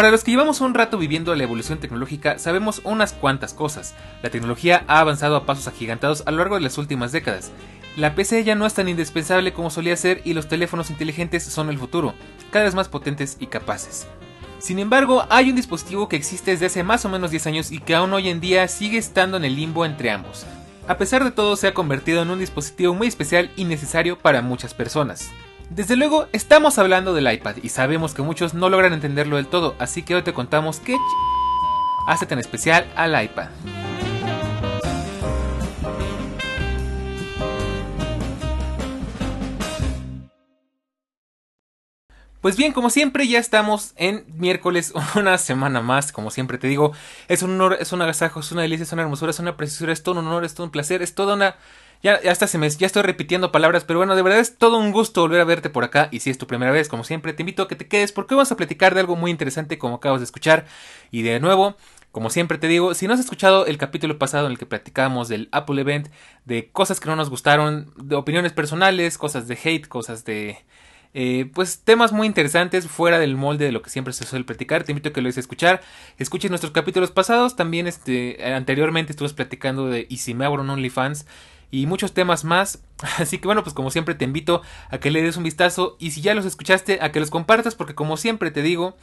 Para los que llevamos un rato viviendo la evolución tecnológica, sabemos unas cuantas cosas. La tecnología ha avanzado a pasos agigantados a lo largo de las últimas décadas. La PC ya no es tan indispensable como solía ser y los teléfonos inteligentes son el futuro, cada vez más potentes y capaces. Sin embargo, hay un dispositivo que existe desde hace más o menos 10 años y que aún hoy en día sigue estando en el limbo entre ambos. A pesar de todo, se ha convertido en un dispositivo muy especial y necesario para muchas personas. Desde luego, estamos hablando del iPad y sabemos que muchos no logran entenderlo del todo, así que hoy te contamos qué hace tan especial al iPad. Pues bien, como siempre, ya estamos en miércoles, una semana más, como siempre te digo. Es un honor, es un agasajo, es una delicia, es una hermosura, es una preciosura, es todo un honor, es todo un placer, es toda una ya, hasta se me, ya estoy repitiendo palabras, pero bueno, de verdad es todo un gusto volver a verte por acá. Y si es tu primera vez, como siempre, te invito a que te quedes porque vamos a platicar de algo muy interesante como acabas de escuchar. Y de nuevo, como siempre te digo, si no has escuchado el capítulo pasado en el que platicábamos del Apple Event, de cosas que no nos gustaron, de opiniones personales, cosas de hate, cosas de... Eh, pues temas muy interesantes fuera del molde de lo que siempre se suele platicar. Te invito a que lo a escuchar. Escuches nuestros capítulos pasados. También este, anteriormente estuve platicando de Y si me abro un OnlyFans y muchos temas más. Así que bueno, pues como siempre te invito a que le des un vistazo y si ya los escuchaste, a que los compartas porque como siempre te digo,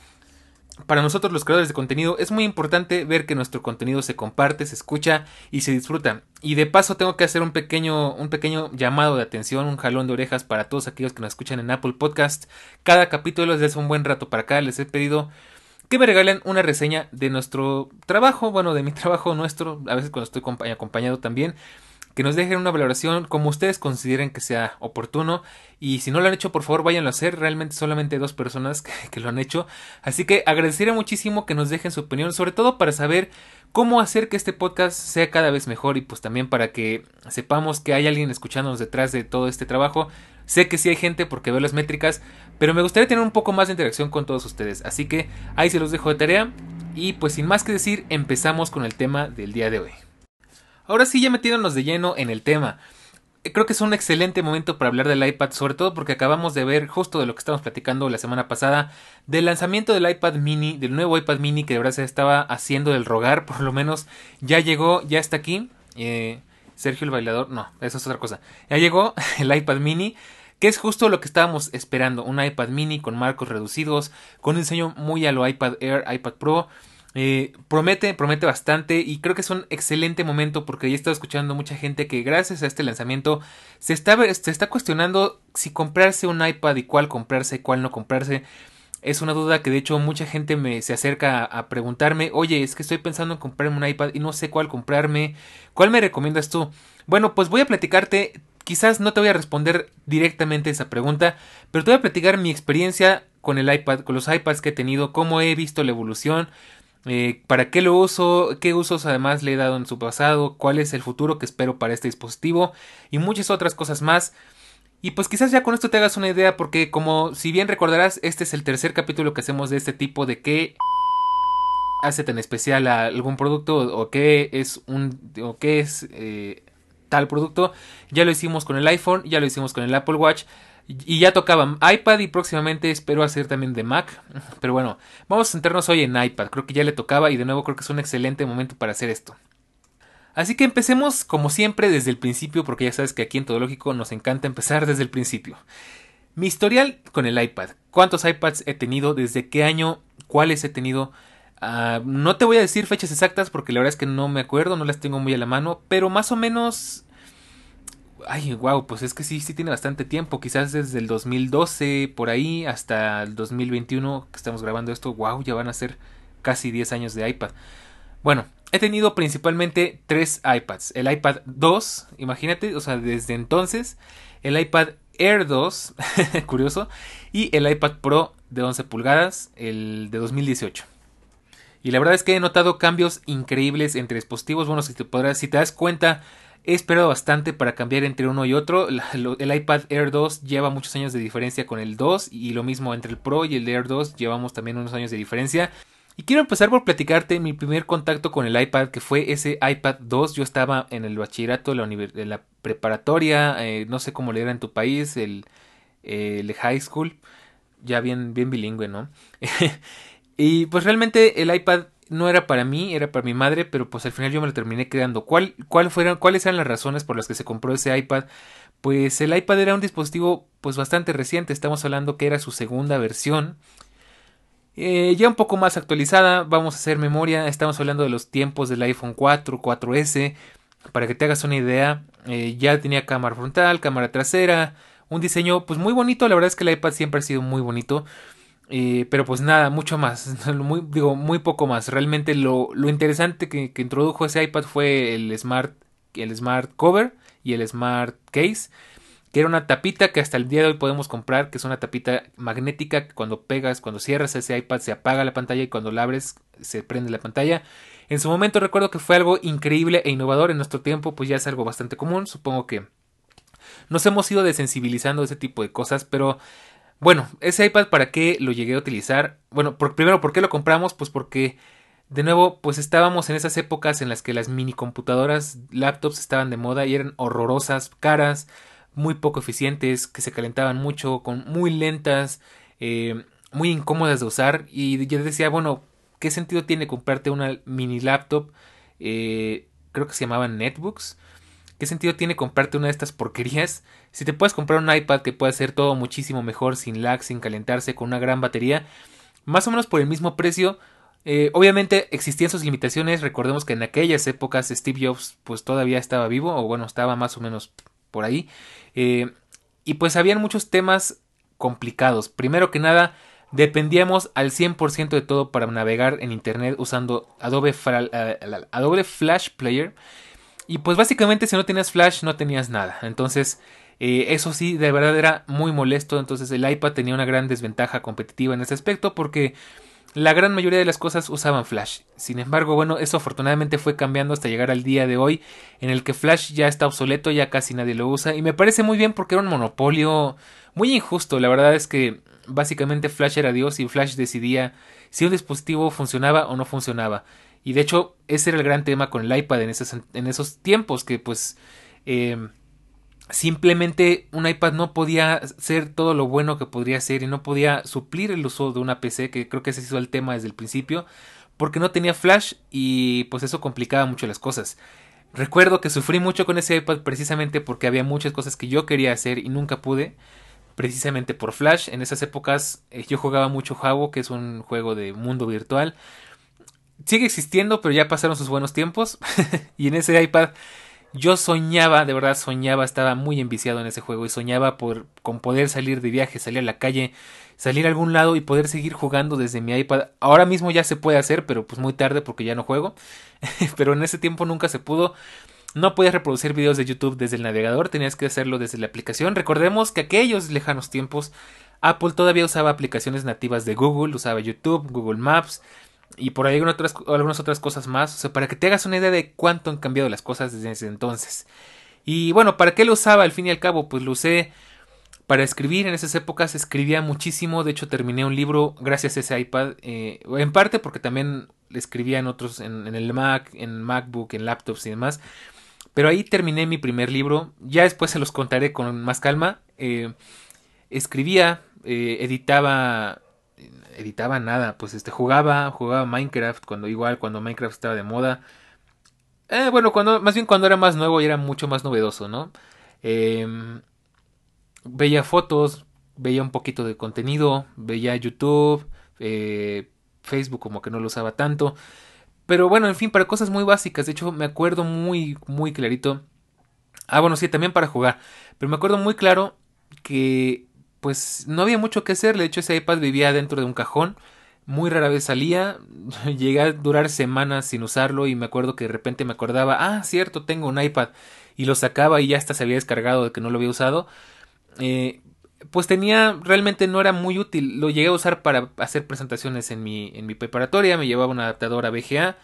para nosotros los creadores de contenido es muy importante ver que nuestro contenido se comparte, se escucha y se disfruta. Y de paso tengo que hacer un pequeño, un pequeño llamado de atención, un jalón de orejas para todos aquellos que nos escuchan en Apple Podcast. Cada capítulo desde un buen rato para acá les he pedido que me regalen una reseña de nuestro trabajo, bueno, de mi trabajo nuestro, a veces cuando estoy acompañado también que nos dejen una valoración como ustedes consideren que sea oportuno. Y si no lo han hecho por favor váyanlo a hacer. Realmente solamente dos personas que, lo han hecho. Así que agradecería muchísimo que nos dejen su opinión sobre todo para saber cómo hacer que este podcast sea cada vez mejor y pues también para que sepamos que hay alguien escuchándonos detrás de todo este trabajo. Sé que sí hay gente porque veo las métricas pero me gustaría tener un poco más de interacción con todos ustedes. Así que ahí se los dejo de tarea. Y pues sin más que decir empezamos con el tema del día de hoy Ahora sí, ya metiéndonos de lleno en el tema. Eh, creo que es un excelente momento para hablar del iPad, sobre todo porque acabamos de ver justo de lo que estábamos platicando la semana pasada, del lanzamiento del iPad mini, del nuevo iPad mini que de verdad se estaba haciendo del rogar, por lo menos ya llegó, ya está aquí. Eh, Sergio el bailador, no, eso es otra cosa. Ya llegó el iPad mini que es justo lo que estábamos esperando, un iPad mini con marcos reducidos, con un diseño muy a lo iPad Air, iPad Pro, eh, promete, promete bastante y creo que es un excelente momento porque ya he estado escuchando mucha gente que gracias a este lanzamiento se está, se está cuestionando si comprarse un iPad y cuál comprarse cuál no comprarse. Es una duda que de hecho mucha gente me se acerca a, preguntarme, oye, es que estoy pensando en comprarme un iPad y no sé cuál comprarme, ¿cuál me recomiendas tú? Bueno, pues voy a platicarte, quizás no te voy a responder directamente esa pregunta, pero te voy a platicar mi experiencia con el iPad, con los iPads que he tenido, cómo he visto la evolución, eh, para qué lo uso, qué usos además le he dado en su pasado, cuál es el futuro que espero para este dispositivo y muchas otras cosas más. Y pues quizás ya con esto te hagas una idea porque como si bien recordarás este es el tercer capítulo que hacemos de este tipo de qué hace tan especial a algún producto o qué es un o qué es eh, tal producto. Ya lo hicimos con el iPhone ya lo hicimos con el Apple Watch y ya tocaba iPad y próximamente espero hacer también de Mac. Pero bueno, vamos a centrarnos hoy en iPad. Creo que ya le tocaba y de nuevo creo que es un excelente momento para hacer esto. Así que empecemos como siempre desde el principio porque ya sabes que aquí en Todo Lógico nos encanta empezar desde el principio. Mi historial con el iPad. ¿Cuántos iPads he tenido? ¿Desde qué año? ¿Cuáles he tenido? Ah, no te voy a decir fechas exactas porque la verdad es que no me acuerdo, no las tengo muy a la mano, pero más o menos ay, wow, pues es que sí, sí tiene bastante tiempo, quizás desde el 2012 por ahí hasta el 2021 que estamos grabando esto, wow, ya van a ser casi 10 años de iPad. Bueno, he tenido principalmente tres iPads. El iPad 2, imagínate, o sea, desde entonces, el iPad Air 2, curioso, y el iPad Pro de 11 pulgadas, el de 2018. Y la verdad es que he notado cambios increíbles entre dispositivos. Bueno, si te, si te das cuenta, he esperado bastante para cambiar entre uno y otro. el iPad Air 2 lleva muchos años de diferencia con el 2 y lo mismo entre el Pro y el Air 2 llevamos también unos años de diferencia. Y quiero empezar por platicarte mi primer contacto con el iPad, que fue ese iPad 2. Yo estaba en el bachillerato, la, de la preparatoria, eh, no sé cómo le era en tu país, el, el high school, ya bien, bien bilingüe, ¿no? y pues realmente el iPad no era para mí, era para mi madre, pero pues al final yo me lo terminé quedando. ¿Cuál, ¿Cuáles eran las razones por las que se compró ese iPad? Pues el iPad era un dispositivo pues bastante reciente, estamos hablando que era su segunda versión. Eh, ya un poco más actualizada, vamos a hacer memoria, estamos hablando de los tiempos del iPhone 4, 4S, para que te hagas una idea, eh, ya tenía cámara frontal, cámara trasera, un diseño pues muy bonito, la verdad es que el iPad siempre ha sido muy bonito, eh, pero pues nada, mucho más, digo, muy poco más, realmente lo, lo interesante que, que, introdujo ese iPad fue el Smart, el Smart Cover y el Smart Case, que era una tapita que hasta el día de hoy podemos comprar, que es una tapita magnética que cuando pegas, cuando cierras ese iPad se apaga la pantalla y cuando la abres se prende la pantalla. En su momento recuerdo que fue algo increíble e innovador, en nuestro tiempo pues ya es algo bastante común, supongo que nos hemos ido desensibilizando de ese tipo de cosas, pero bueno, ese iPad para qué lo llegué a utilizar? Bueno, primero, ¿por qué lo compramos? Pues porque de nuevo, pues estábamos en esas épocas en las que las mini computadoras, laptops estaban de moda y eran horrorosas, caras, muy poco eficientes, que se calentaban mucho, con muy lentas, eh, muy incómodas de usar. Y yo decía, bueno, ¿qué sentido tiene comprarte una mini laptop? Eh, creo que se llamaban netbooks. ¿Qué sentido tiene comprarte una de estas porquerías? Si te puedes comprar un iPad que puede hacer todo muchísimo mejor, sin lag, sin calentarse, con una gran batería, más o menos por el mismo precio. Eh, obviamente existían sus limitaciones. Recordemos que en aquellas épocas Steve Jobs pues todavía estaba vivo, o bueno, estaba más o menos por ahí. Eh, y pues habían muchos temas complicados. Primero que nada, dependíamos al 100% de todo para navegar en Internet usando Adobe, Adobe Flash Player. Y pues básicamente si no tenías Flash no tenías nada. Entonces eh, eso sí, de verdad era muy molesto. Entonces el iPad tenía una gran desventaja competitiva en ese aspecto porque la gran mayoría de las cosas usaban Flash. Sin embargo, bueno, eso afortunadamente fue cambiando hasta llegar al día de hoy, en el que Flash ya está obsoleto, ya casi nadie lo usa, y me parece muy bien porque era un monopolio muy injusto. La verdad es que básicamente Flash era Dios y Flash decidía si un dispositivo funcionaba o no funcionaba. Y de hecho, ese era el gran tema con el iPad en esos, en esos tiempos, que pues eh, simplemente un iPad no podía ser todo lo bueno que podría ser y no podía suplir el uso de una PC, que creo que ese hizo el tema desde el principio, porque no tenía flash y pues eso complicaba mucho las cosas. Recuerdo que sufrí mucho con ese iPad precisamente porque había muchas cosas que yo quería hacer y nunca pude, precisamente por flash. En esas épocas eh, yo jugaba mucho Jabo, que es un juego de mundo virtual. Sigue existiendo, pero ya pasaron sus buenos tiempos y en ese iPad yo soñaba, de verdad soñaba, estaba muy enviciado en ese juego y soñaba por, con poder salir de viaje, salir a la calle, salir a algún lado y poder seguir jugando desde mi iPad. Ahora mismo ya se puede hacer, pero pues muy tarde porque ya no juego. pero en ese tiempo nunca se pudo. No podías reproducir videos de YouTube desde el navegador, tenías que hacerlo desde la aplicación. Recordemos que aquellos lejanos tiempos Apple todavía usaba aplicaciones nativas de Google, usaba YouTube, Google Maps, y por ahí algunas otras, algunas otras cosas más. O sea, para que te hagas una idea de cuánto han cambiado las cosas desde ese entonces. Y bueno, ¿para qué lo usaba al fin y al cabo? Pues lo usé para escribir. En esas épocas escribía muchísimo. De hecho, terminé un libro gracias a ese iPad. Eh, en parte porque también escribía en otros, en, el Mac, en MacBook, en laptops y demás. Pero ahí terminé mi primer libro. Ya después se los contaré con más calma. Eh, escribía, eh, editaba editaba nada, pues este jugaba, jugaba Minecraft cuando igual cuando Minecraft estaba de moda. Eh, bueno, cuando más bien cuando era más nuevo y era mucho más novedoso, ¿no? Em, veía fotos, veía un poquito de contenido, veía YouTube, eh, Facebook como que no lo usaba tanto. Pero bueno, en fin, para cosas muy básicas. De hecho, me acuerdo muy, muy clarito Ah, bueno, sí, también para jugar. Pero me acuerdo muy claro que pues no había mucho que hacer. De hecho, ese iPad vivía dentro de un cajón. Muy rara vez salía. Llegué a durar semanas sin usarlo y me acuerdo que de repente me acordaba, ah, cierto, tengo un iPad. Y lo sacaba y ya hasta se había descargado de que no lo había usado. Eh, pues tenía, realmente no era muy útil. Lo llegué a usar para hacer presentaciones en mi, en mi preparatoria. Me llevaba un adaptador a VGA.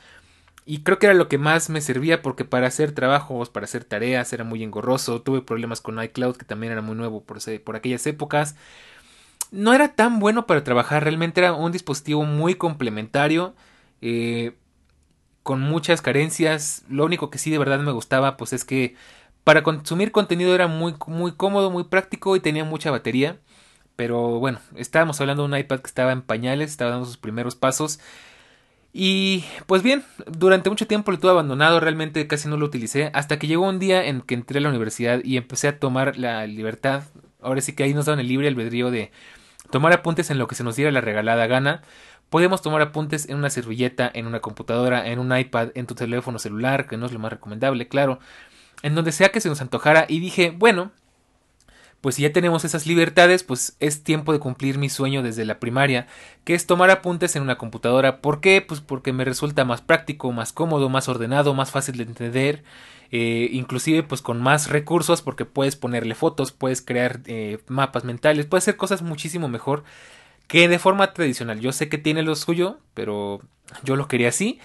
Y creo que era lo que más me servía porque para hacer trabajos, para hacer tareas era muy engorroso. Tuve problemas con iCloud que también era muy nuevo por, por aquellas épocas. No era tan bueno para trabajar, realmente era un dispositivo muy complementario. Eh, con muchas carencias. Lo único que sí de verdad me gustaba pues es que para consumir contenido era muy, muy cómodo, muy práctico y tenía mucha batería. Pero bueno, estábamos hablando de un iPad que estaba en pañales, estaba dando sus primeros pasos. Y pues bien, durante mucho tiempo lo tuve abandonado, realmente casi no lo utilicé, hasta que llegó un día en que entré a la universidad y empecé a tomar la libertad, ahora sí que ahí nos daban el libre albedrío de tomar apuntes en lo que se nos diera la regalada gana. Podemos tomar apuntes en una servilleta, en una computadora, en un iPad, en tu teléfono celular, que no es lo más recomendable, claro, en donde sea que se nos antojara y dije, bueno, pues si ya tenemos esas libertades, pues es tiempo de cumplir mi sueño desde la primaria, que es tomar apuntes en una computadora. ¿Por qué? Pues porque me resulta más práctico, más cómodo, más ordenado, más fácil de entender, eh, inclusive pues con más recursos porque puedes ponerle fotos, puedes crear eh, mapas mentales, puedes hacer cosas muchísimo mejor que de forma tradicional. Yo sé que tiene lo suyo, pero yo lo quería así.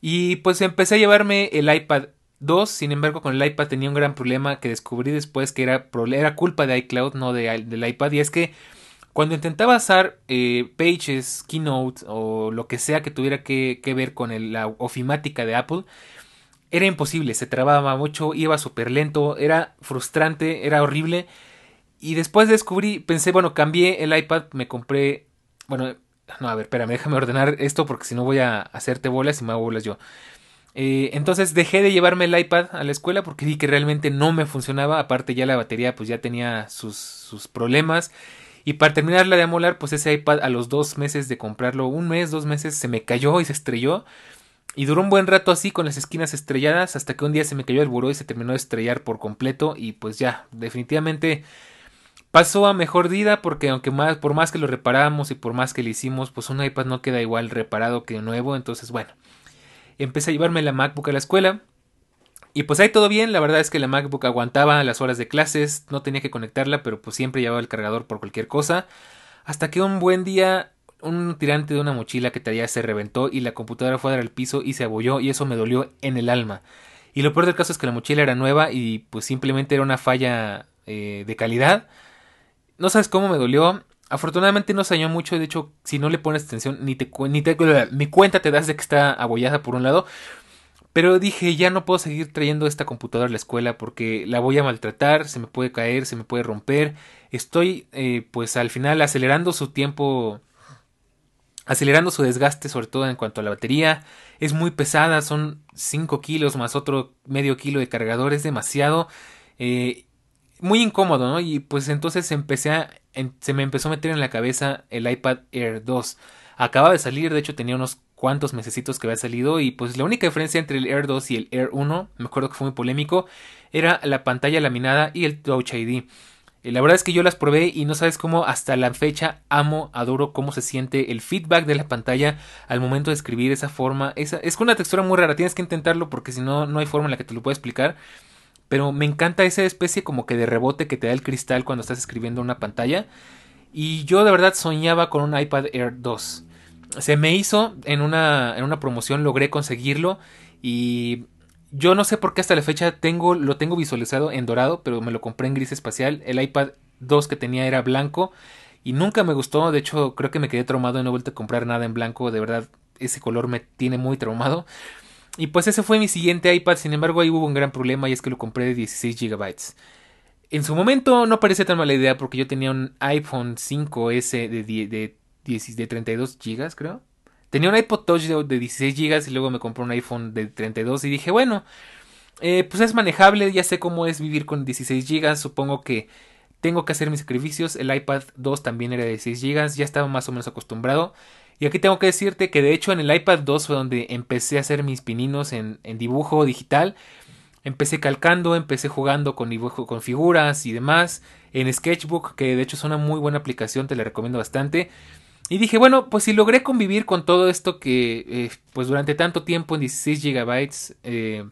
Y pues empecé a llevarme el iPad Dos, sin embargo, con el iPad tenía un gran problema que descubrí después que era, era culpa de iCloud, no de, del iPad, y es que cuando intentaba usar eh, Pages, Keynote o lo que sea que tuviera que, ver con la ofimática de Apple, era imposible, se trababa mucho, iba súper lento, era frustrante, era horrible. Y después descubrí, pensé, bueno, cambié el iPad, me compré, bueno, no, a ver, espérame, déjame ordenar esto porque si no voy a hacerte bolas y me hago bolas yo. Eh, entonces dejé de llevarme el iPad a la escuela porque vi que realmente no me funcionaba. Aparte ya la batería pues ya tenía sus, sus problemas. Y para terminarla de amolar, pues ese iPad a los dos meses de comprarlo, un mes, dos meses, se me cayó y se estrelló. Y duró un buen rato así con las esquinas estrelladas hasta que un día se me cayó el buró y se terminó de estrellar por completo. Y pues ya, definitivamente pasó a mejor vida porque aunque más, por más que lo reparamos y por más que le hicimos, pues un iPad no queda igual reparado que nuevo. Entonces bueno, empecé a llevarme la MacBook a la escuela. Y pues ahí todo bien, la verdad es que la MacBook aguantaba las horas de clases, no tenía que conectarla, pero pues siempre llevaba el cargador por cualquier cosa. Hasta que un buen día un tirante de una mochila que traía se reventó y la computadora fue a dar al piso y se abolló y eso me dolió en el alma. Y lo peor del caso es que la mochila era nueva y pues simplemente era una falla eh, de calidad. No sabes cómo me dolió. Afortunadamente no se dañó mucho, de hecho, si no le pones atención, ni te, ni te ni cuenta te das de que está abollada por un lado. Pero dije, ya no puedo seguir trayendo esta computadora a la escuela porque la voy a maltratar, se me puede caer, se me puede romper. Estoy, eh, pues al final, acelerando su tiempo, acelerando su desgaste, sobre todo en cuanto a la batería. Es muy pesada, son 5 kilos más otro medio kilo de cargador, es demasiado. Eh, muy incómodo, ¿no? Y pues entonces empecé a, se me empezó a meter en la cabeza el iPad Air 2. Acaba de salir, de hecho tenía unos cuantos mesecitos que había salido y pues la única diferencia entre el Air 2 y el Air 1, me acuerdo que fue muy polémico, era la pantalla laminada y el Touch ID. Eh, la verdad es que yo las probé y no sabes cómo hasta la fecha amo, adoro cómo se siente el feedback de la pantalla al momento de escribir esa forma. Esa, es una textura muy rara, tienes que intentarlo porque si no, no hay forma en la que te lo pueda explicar pero me encanta esa especie como que de rebote que te da el cristal cuando estás escribiendo una pantalla. Y yo de verdad soñaba con un iPad Air 2. Se me hizo en una, en una promoción, logré conseguirlo y yo no sé por qué hasta la fecha tengo, lo tengo visualizado en dorado, pero me lo compré en gris espacial. El iPad 2 que tenía era blanco y nunca me gustó. De hecho, creo que me quedé traumado y no he vuelto a comprar nada en blanco. De verdad, ese color me tiene muy traumado. Y pues ese fue mi siguiente iPad, sin embargo ahí hubo un gran problema y es que lo compré de 16 GB. En su momento no parecía tan mala idea porque yo tenía un iPhone 5S de, de, de, 32 GB, creo. Tenía un iPod Touch de, 16 GB y luego me compré un iPhone de 32 y dije, bueno, eh, pues es manejable, ya sé cómo es vivir con 16 GB, supongo que tengo que hacer mis sacrificios. El iPad 2 también era de 16 GB, ya estaba más o menos acostumbrado. Y aquí tengo que decirte que de hecho en el iPad 2 fue donde empecé a hacer mis pininos en, dibujo digital. empecé calcando, empecé jugando con, con figuras y demás en Sketchbook, que de hecho es una muy buena aplicación, te la recomiendo bastante. Y dije, bueno, pues si logré convivir con todo esto que, eh, pues durante tanto tiempo en 16 GB, eh,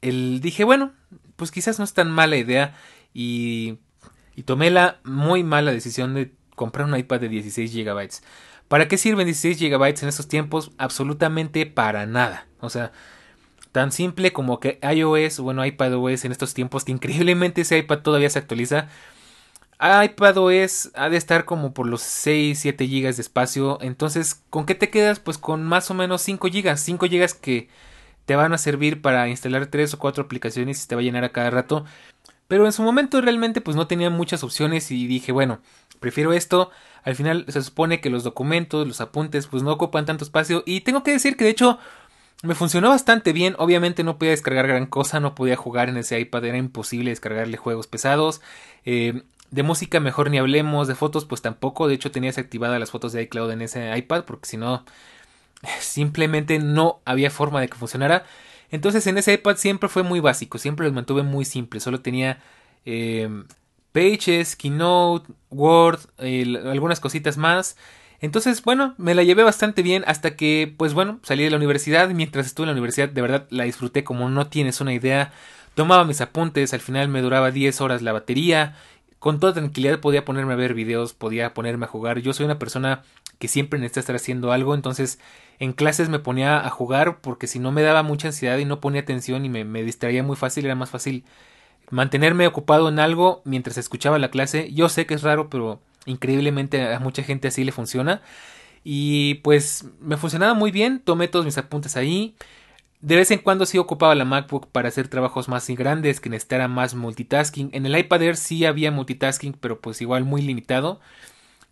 el, dije, bueno, pues quizás no es tan mala idea. Y, y tomé la muy mala decisión de comprar un iPad de 16 GB. ¿Para qué sirven 16 GB en estos tiempos? Absolutamente para nada. O sea, tan simple como que iOS, bueno, iPadOS en estos tiempos, que increíblemente ese iPad todavía se actualiza. iPadOS ha de estar como por los 6, 7 GB de espacio. Entonces, ¿con qué te quedas? Pues con más o menos 5 GB. 5 GB que te van a servir para instalar 3 o 4 aplicaciones y te va a llenar a cada rato. Pero en su momento realmente pues no tenía muchas opciones y dije, bueno, prefiero esto. Al final se supone que los documentos, los apuntes pues no ocupan tanto espacio y tengo que decir que de hecho me funcionó bastante bien. Obviamente no podía descargar gran cosa, no podía jugar en ese iPad, era imposible descargarle juegos pesados. Eh, de música mejor ni hablemos, de fotos pues tampoco. De hecho tenía desactivadas las fotos de iCloud en ese iPad porque si no simplemente no había forma de que funcionara. Entonces en ese iPad siempre fue muy básico, siempre los mantuve muy simples. Solo tenía eh, Pages, Keynote, Word, algunas cositas más. Entonces, bueno, me la llevé bastante bien hasta que, pues bueno, salí de la universidad. Mientras estuve en la universidad, de verdad la disfruté como no tienes una idea. Tomaba mis apuntes, al final me duraba 10 horas la batería. Con toda tranquilidad podía ponerme a ver videos, podía ponerme a jugar. Yo soy una persona que siempre necesita estar haciendo algo, entonces en clases me ponía a jugar porque si no me daba mucha ansiedad y no ponía atención y me distraía muy fácil, era más fácil mantenerme ocupado en algo mientras escuchaba la clase. Yo sé que es raro, pero increíblemente a mucha gente así le funciona. Y pues me funcionaba muy bien, tomé todos mis apuntes ahí. De vez en cuando sí ocupaba la MacBook para hacer trabajos más grandes que necesitara más multitasking. En el iPad Air sí había multitasking, pero pues igual muy limitado.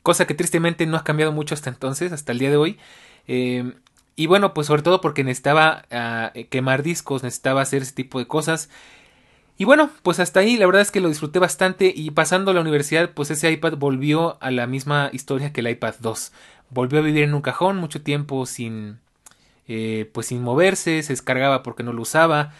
Cosa que tristemente no ha cambiado mucho hasta entonces, hasta el día de hoy. Eh, y bueno, pues sobre todo porque necesitaba ah, quemar discos, necesitaba hacer ese tipo de cosas. Y bueno, pues hasta ahí la verdad es que lo disfruté bastante y pasando a la universidad pues ese iPad volvió a la misma historia que el iPad 2. Volvió a vivir en un cajón mucho tiempo sin eh, pues sin moverse, se descargaba porque no lo usaba.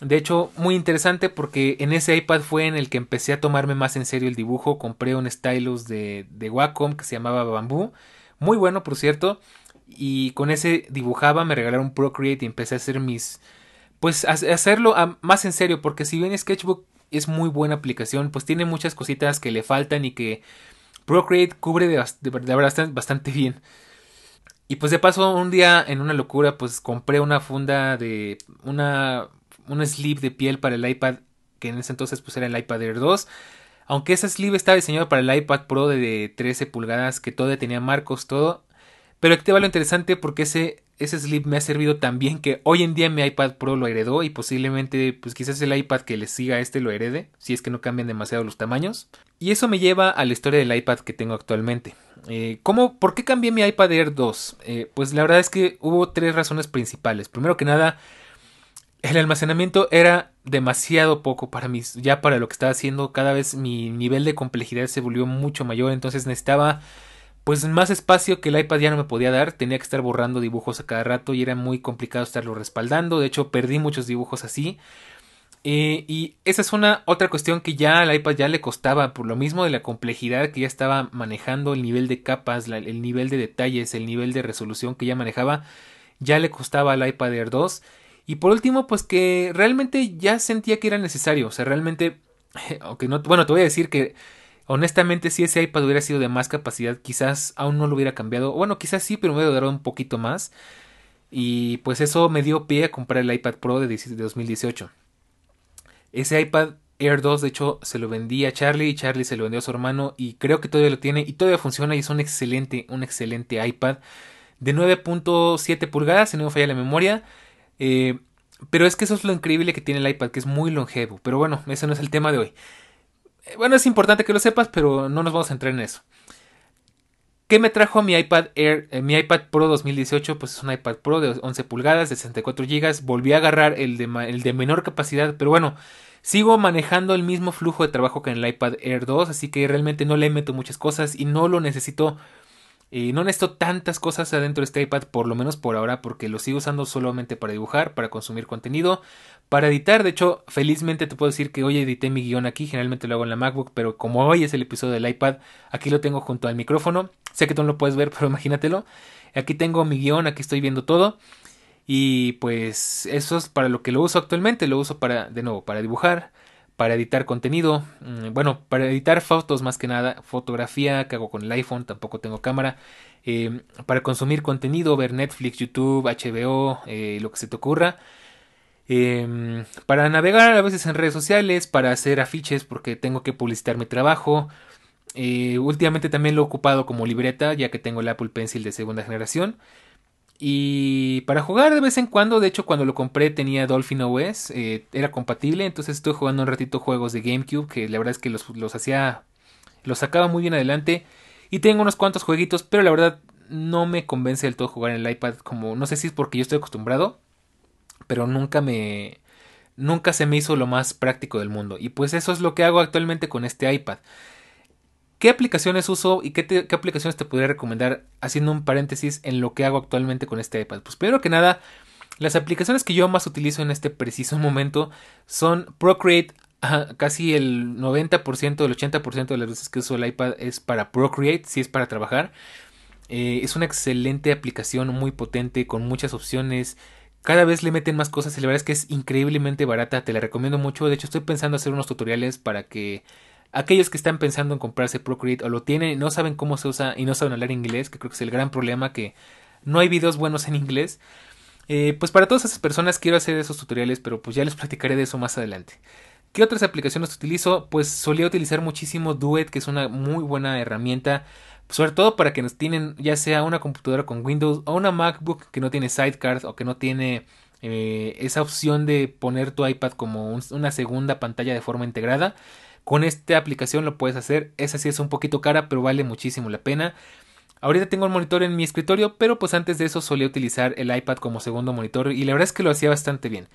De hecho, muy interesante porque en ese iPad fue en el que empecé a tomarme más en serio el dibujo. Compré un stylus de, de Wacom que se llamaba Bamboo. Muy bueno, por cierto. Y con ese dibujaba, me regalaron Procreate y empecé a hacer mis pues hacerlo más en serio, porque si bien Sketchbook es muy buena aplicación, pues tiene muchas cositas que le faltan y que Procreate cubre de, verdad bastante bien. Y pues de paso un día en una locura pues compré una funda de una un sleeve de piel para el iPad que en ese entonces pues era el iPad Air 2. Aunque ese sleeve estaba diseñado para el iPad Pro de 13 pulgadas que todavía tenía marcos todo. Pero aquí te va lo interesante porque ese ese slip me ha servido tan bien que hoy en día mi iPad Pro lo heredó y posiblemente pues quizás el iPad que le siga a este lo herede si es que no cambian demasiado los tamaños. Y eso me lleva a la historia del iPad que tengo actualmente. Eh, ¿cómo, ¿Por qué cambié mi iPad Air 2? Eh, pues la verdad es que hubo tres razones principales. Primero que nada, el almacenamiento era demasiado poco para mí, ya para lo que estaba haciendo, cada vez mi nivel de complejidad se volvió mucho mayor, entonces necesitaba pues más espacio que el iPad ya no me podía dar, tenía que estar borrando dibujos a cada rato y era muy complicado estarlo respaldando, de hecho perdí muchos dibujos así. Eh, y esa es una otra cuestión que ya al iPad ya le costaba, por lo mismo de la complejidad que ya estaba manejando, el nivel de capas, el nivel de detalles, el nivel de resolución que ya manejaba, ya le costaba al iPad Air 2. Y por último, pues que realmente ya sentía que era necesario, o sea, realmente, aunque no, bueno, te voy a decir que Honestamente, si ese iPad hubiera sido de más capacidad, quizás aún no lo hubiera cambiado. Bueno, quizás sí, pero me hubiera durado un poquito más. Y pues eso me dio pie a comprar el iPad Pro de 2018. Ese iPad Air 2, de hecho, se lo vendí a Charlie y Charlie se lo vendió a su hermano y creo que todavía lo tiene y todavía funciona y es un excelente, un excelente iPad de 9.7 pulgadas, si no me falla la memoria. Eh, pero es que eso es lo increíble que tiene el iPad, que es muy longevo. Pero bueno, ese no es el tema de hoy. Bueno, es importante que lo sepas, pero no nos vamos a entrar en eso. ¿Qué me trajo mi iPad Air, eh, mi iPad Pro 2018? Pues es un iPad Pro de 11 pulgadas, de 64 GB. Volví a agarrar el de, el de menor capacidad, pero bueno, sigo manejando el mismo flujo de trabajo que en el iPad Air 2, así que realmente no le meto muchas cosas y no lo necesito Eh, no necesito tantas cosas adentro de este iPad, por lo menos por ahora, porque lo sigo usando solamente para dibujar, para consumir contenido, para editar. De hecho, felizmente te puedo decir que hoy edité mi guion aquí, generalmente lo hago en la MacBook, pero como hoy es el episodio del iPad, aquí lo tengo junto al micrófono. Sé que tú no lo puedes ver, pero imagínatelo. Aquí tengo mi guion, aquí estoy viendo todo. Y pues eso es para lo que lo uso actualmente. Lo uso para, de nuevo, para dibujar, para editar contenido, mm, bueno, para editar fotos más que nada, fotografía que hago con el iPhone, tampoco tengo cámara, eh, para consumir contenido, ver Netflix, YouTube, HBO, eh, lo que se te ocurra. Em, para navegar a veces en redes sociales, para hacer afiches porque tengo que publicitar mi trabajo. Eh, últimamente también lo he ocupado como libreta ya que tengo el Apple Pencil de segunda generación. Y para jugar de vez en cuando, de hecho cuando lo compré tenía Dolphin OS, eh, era compatible, entonces estoy jugando un ratito juegos de GameCube, que la verdad es que los, los hacía, los sacaba muy bien adelante. Y tengo unos cuantos jueguitos, pero la verdad no me convence del todo jugar en el iPad, como no sé si es porque yo estoy acostumbrado, pero nunca me... Nunca se me hizo lo más práctico del mundo. Y pues eso es lo que hago actualmente con este iPad. ¿Qué aplicaciones uso y qué, aplicaciones te podría recomendar haciendo un paréntesis en lo que hago actualmente con este iPad? Pues primero que nada, las aplicaciones que yo más utilizo en este preciso momento son Procreate. casi el 90%, el 80% de las veces que uso el iPad es para Procreate, si es para trabajar. Eh, es una excelente aplicación, muy potente, con muchas opciones. Cada vez le meten más cosas y la verdad es que es increíblemente barata. Te la recomiendo mucho. De hecho, estoy pensando hacer unos tutoriales para que aquellos que están pensando en comprarse Procreate o lo tienen y no saben cómo se usa y no saben hablar inglés, que creo que es el gran problema que no hay videos buenos en inglés. Eh, pues para todas esas personas quiero hacer esos tutoriales, pero pues ya les platicaré de eso más adelante. ¿Qué otras aplicaciones utilizo? Pues solía utilizar muchísimo Duet, que es una muy buena herramienta, sobre todo para quienes tienen ya sea una computadora con Windows o una MacBook que no tiene Sidecar o que no tiene eh, esa opción de poner tu iPad como una segunda pantalla de forma integrada. Con esta aplicación lo puedes hacer. Esa sí es un poquito cara, pero vale muchísimo la pena. Ahorita tengo un monitor en mi escritorio, pero pues antes de eso solía utilizar el iPad como segundo monitor y la verdad es que lo hacía bastante bien.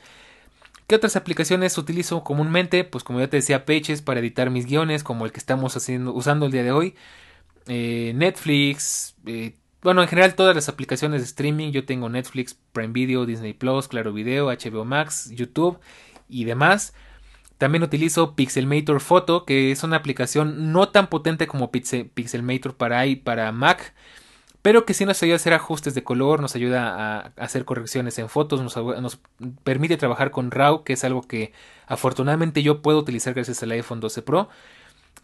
¿Qué otras aplicaciones utilizo comúnmente? Pues como ya te decía, Pages para editar mis guiones, como el que estamos haciendo, usando el día de hoy. Eh, Netflix, eh, bueno, en general todas las aplicaciones de streaming. Yo tengo Netflix, Prime Video, Disney Plus, Claro Video, HBO Max, YouTube y demás. También utilizo Pixelmator Photo, que es una aplicación no tan potente como Pixelmator para, para Mac, pero que sí nos ayuda a hacer ajustes de color, nos ayuda a hacer correcciones en fotos, nos, permite trabajar con RAW, que es algo que afortunadamente yo puedo utilizar gracias al iPhone 12 Pro.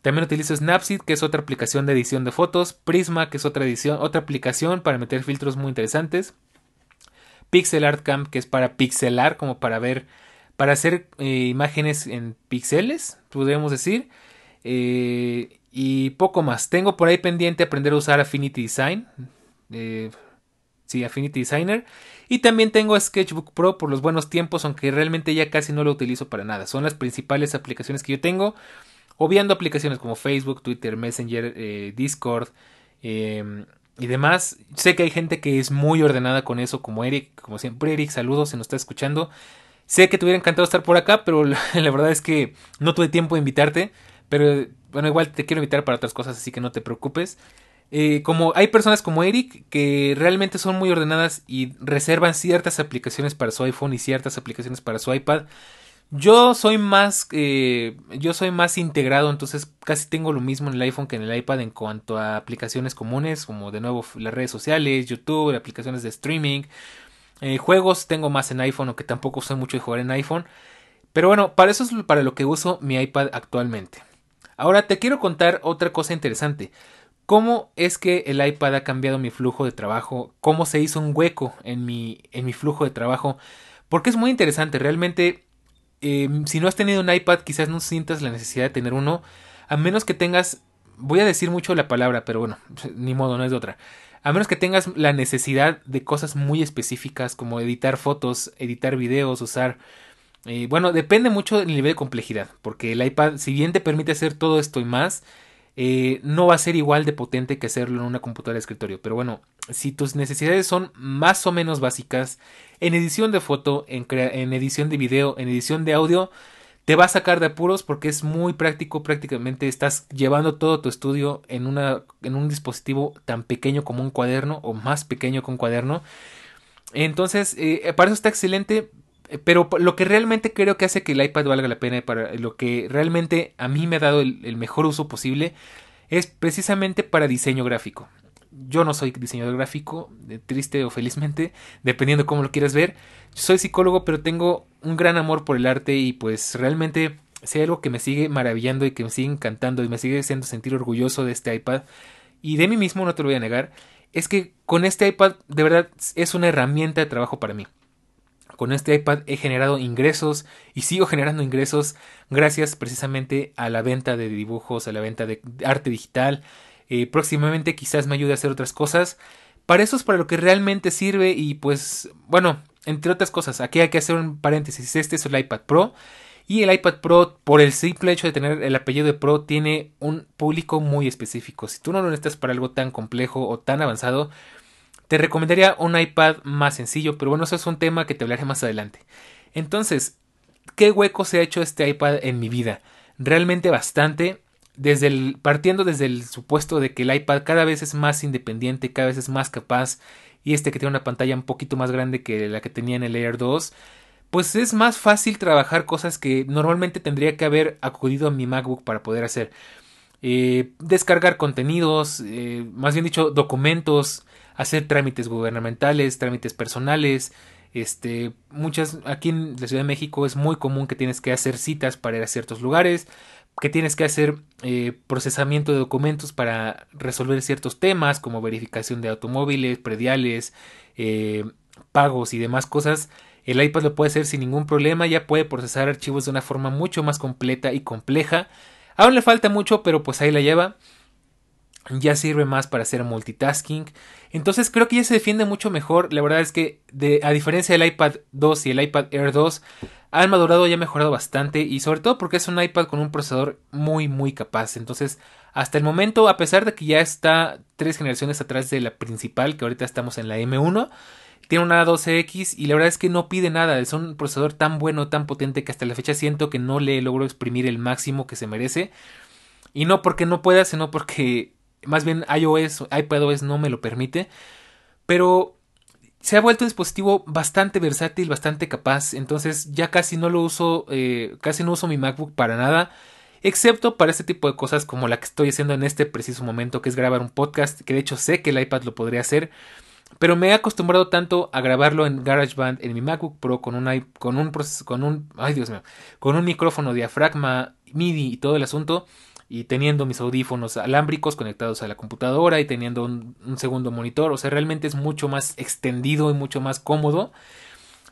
También utilizo Snapseed, que es otra aplicación de edición de fotos, Prisma, que es otra edición, otra aplicación para meter filtros muy interesantes. Pixel Art Camp, que es para pixelar, como para ver para hacer eh, imágenes en píxeles, podríamos decir. Eh, y poco más. Tengo por ahí pendiente aprender a usar Affinity Design. Eh, sí, Affinity Designer. Y también tengo Sketchbook Pro por los buenos tiempos, aunque realmente ya casi no lo utilizo para nada. Son las principales aplicaciones que yo tengo. Obviando aplicaciones como Facebook, Twitter, Messenger, Discord em, y demás. Sé que hay gente que es muy ordenada con eso, como Eric. Como siempre, Eric, saludos, se nos está escuchando. Sé que te hubiera encantado estar por acá, pero la, verdad es que no tuve tiempo de invitarte. Pero bueno, igual te quiero invitar para otras cosas, así que no te preocupes. Eh, como hay personas como Eric que realmente son muy ordenadas y reservan ciertas aplicaciones para su iPhone y ciertas aplicaciones para su iPad. Yo soy más, eh, yo soy más integrado, entonces casi tengo lo mismo en el iPhone que en el iPad en cuanto a aplicaciones comunes, como de nuevo las redes sociales, YouTube, aplicaciones de streaming, eh, juegos tengo más en iPhone, aunque tampoco sé mucho de jugar en iPhone. Pero bueno, para eso es para lo que uso mi iPad actualmente. Ahora te quiero contar otra cosa interesante. ¿Cómo es que el iPad ha cambiado mi flujo de trabajo? ¿Cómo se hizo un hueco en mi, en mi flujo de trabajo? Porque es muy interesante. Realmente, em, si no has tenido un iPad, quizás no sientas la necesidad de tener uno. A menos que tengas, voy a decir mucho la palabra, pero bueno, ni modo, no es de otra. A menos que tengas la necesidad de cosas muy específicas como editar fotos, editar videos, usar... Eh, bueno, depende mucho del nivel de complejidad, porque el iPad, si bien te permite hacer todo esto y más, eh, no va a ser igual de potente que hacerlo en una computadora de escritorio. Pero bueno, si tus necesidades son más o menos básicas, en edición de foto, en, en edición de video, en edición de audio, te va a sacar de apuros porque es muy práctico, prácticamente estás llevando todo tu estudio en, una, en un dispositivo tan pequeño como un cuaderno o más pequeño que un cuaderno. Entonces, eh, para eso está excelente, pero lo que realmente creo que hace que el iPad valga la pena, para lo que realmente a mí me ha dado el mejor uso posible, es precisamente para diseño gráfico. Yo no soy diseñador gráfico, triste o felizmente, dependiendo cómo lo quieras ver. Soy psicólogo, pero tengo un gran amor por el arte y pues realmente hay algo que me sigue maravillando y que me sigue encantando y me sigue haciendo sentir orgulloso de este iPad y de mí mismo, no te lo voy a negar, es que con este iPad de verdad es una herramienta de trabajo para mí. Con este iPad he generado ingresos y sigo generando ingresos gracias precisamente a la venta de dibujos, a la venta de arte digital, eh, próximamente quizás me ayude a hacer otras cosas. Para eso es para lo que realmente sirve y pues bueno, entre otras cosas, aquí hay que hacer un paréntesis. Este es el iPad Pro y el iPad Pro, por el simple hecho de tener el apellido de Pro, tiene un público muy específico. Si tú no lo necesitas para algo tan complejo o tan avanzado, te recomendaría un iPad más sencillo, pero bueno, eso es un tema que te hablaré más adelante. Entonces, ¿qué hueco se ha hecho este iPad en mi vida? Realmente bastante desde el, partiendo desde el supuesto de que el iPad cada vez es más independiente, cada vez es más capaz, y este que tiene una pantalla un poquito más grande que la que tenía en el Air 2, pues es más fácil trabajar cosas que normalmente tendría que haber acudido a mi MacBook para poder hacer. Eh, descargar contenidos, eh, más bien dicho, documentos, hacer trámites gubernamentales, trámites personales, este, muchas, aquí en la Ciudad de México es muy común que tienes que hacer citas para ir a ciertos lugares, que tienes que hacer eh, procesamiento de documentos para resolver ciertos temas como verificación de automóviles, prediales, eh, pagos y demás cosas. El iPad lo puede hacer sin ningún problema, ya puede procesar archivos de una forma mucho más completa y compleja. Aún le falta mucho, pero pues ahí la lleva ya sirve más para hacer multitasking. Entonces creo que ya se defiende mucho mejor. La verdad es que de, a diferencia del iPad 2 y el iPad Air 2 han madurado y ha mejorado bastante y sobre todo porque es un iPad con un procesador muy muy capaz. Entonces hasta el momento a pesar de que ya está tres generaciones atrás de la principal que ahorita estamos en la M1 tiene una 12X y la verdad es que no pide nada. Es un procesador tan bueno, tan potente que hasta la fecha siento que no le logro exprimir el máximo que se merece. Y no porque no pueda, sino porque más bien iOS, iPadOS no me lo permite, pero se ha vuelto un dispositivo bastante versátil, bastante capaz, entonces ya casi no lo uso, eh, casi no uso mi MacBook para nada, excepto para este tipo de cosas como la que estoy haciendo en este preciso momento, que es grabar un podcast, que de hecho sé que el iPad lo podría hacer, pero me he acostumbrado tanto a grabarlo en GarageBand en mi MacBook Pro con un con un con un ay Dios mío, con un micrófono diafragma MIDI y todo el asunto y teniendo mis audífonos alámbricos conectados a la computadora y teniendo un, segundo monitor. O sea, realmente es mucho más extendido y mucho más cómodo.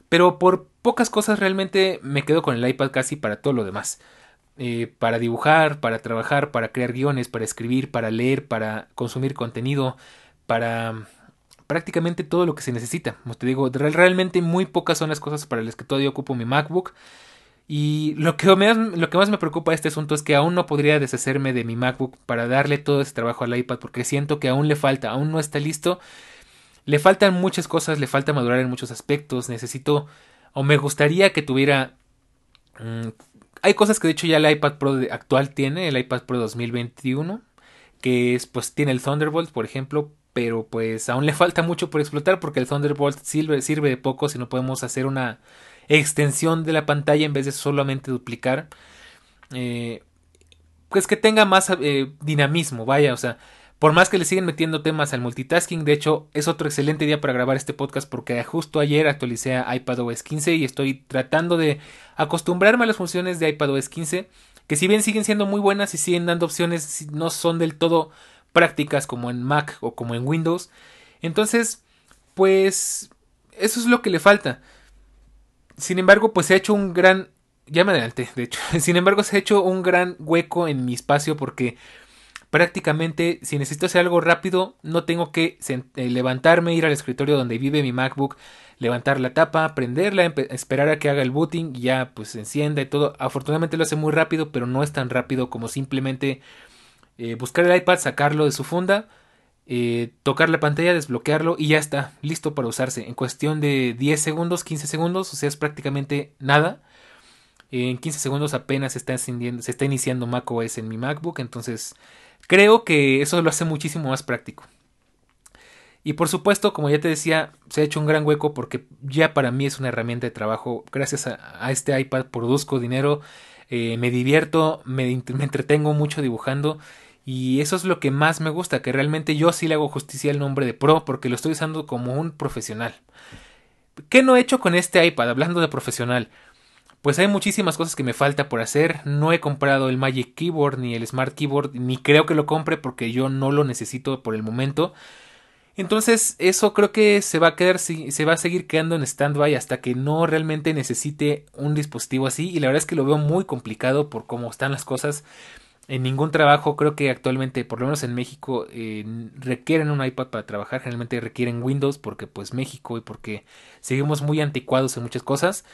Pero por pocas cosas realmente me quedo con el iPad casi para todo lo demás. Eh, para dibujar, para trabajar, para crear guiones, para escribir, para leer, para consumir contenido, para prácticamente todo lo que se necesita. Como te digo, realmente muy pocas son las cosas para las que todavía ocupo mi MacBook. Y lo que, más, lo que más me preocupa de este asunto es que aún no podría deshacerme de mi MacBook para darle todo ese trabajo al iPad porque siento que aún le falta, aún no está listo. Le faltan muchas cosas, le falta madurar en muchos aspectos. Necesito o me gustaría que tuviera... Mm, hay cosas que de hecho ya el iPad Pro actual tiene, el iPad Pro 2021, que es pues tiene el Thunderbolt, por ejemplo, pero pues aún le falta mucho por explotar porque el Thunderbolt sirve, sirve de poco si no podemos hacer una extensión de la pantalla en vez de solamente duplicar. Eh, pues que tenga más eh, dinamismo, vaya, o sea, por más que le siguen metiendo temas al multitasking, de hecho es otro excelente día para grabar este podcast porque justo ayer actualicé a iPadOS 15 y estoy tratando de acostumbrarme a las funciones de iPadOS 15, que si bien siguen siendo muy buenas y siguen dando opciones, no son del todo prácticas como en Mac o como en Windows. Entonces, pues eso es lo que le falta. Sin embargo, pues se ha hecho un gran... Ya me adelanté, de hecho. Sin embargo, se ha hecho un gran hueco en mi espacio porque prácticamente si necesito hacer algo rápido, no tengo que eh, levantarme, ir al escritorio donde vive mi MacBook, levantar la tapa, prenderla, esperar a que haga el booting y ya pues encienda y todo. Afortunadamente lo hace muy rápido, pero no es tan rápido como simplemente eh, buscar el iPad, sacarlo de su funda, eh, tocar la pantalla, desbloquearlo y ya está, listo para usarse. En cuestión de 10 segundos, 15 segundos, o sea, es prácticamente nada. En 15 segundos apenas se está, se está iniciando macOS en mi MacBook, entonces creo que eso lo hace muchísimo más práctico. Y por supuesto, como ya te decía, se ha hecho un gran hueco porque ya para mí es una herramienta de trabajo. Gracias a, este iPad produzco dinero, eh, me divierto, me, me, entretengo mucho dibujando. Y eso es lo que más me gusta, que realmente yo sí le hago justicia al nombre de Pro porque lo estoy usando como un profesional. ¿Qué no he hecho con este iPad hablando de profesional? Pues hay muchísimas cosas que me falta por hacer. No he comprado el Magic Keyboard ni el Smart Keyboard, ni creo que lo compre porque yo no lo necesito por el momento. Entonces, eso creo que se va a quedar, se va a seguir quedando en stand-by hasta que no realmente necesite un dispositivo así. Y la verdad es que lo veo muy complicado por cómo están las cosas. En ningún trabajo, creo que actualmente, por lo menos en México, eh, requieren un iPad para trabajar. Generalmente requieren Windows porque, pues, México y porque seguimos muy anticuados en muchas cosas.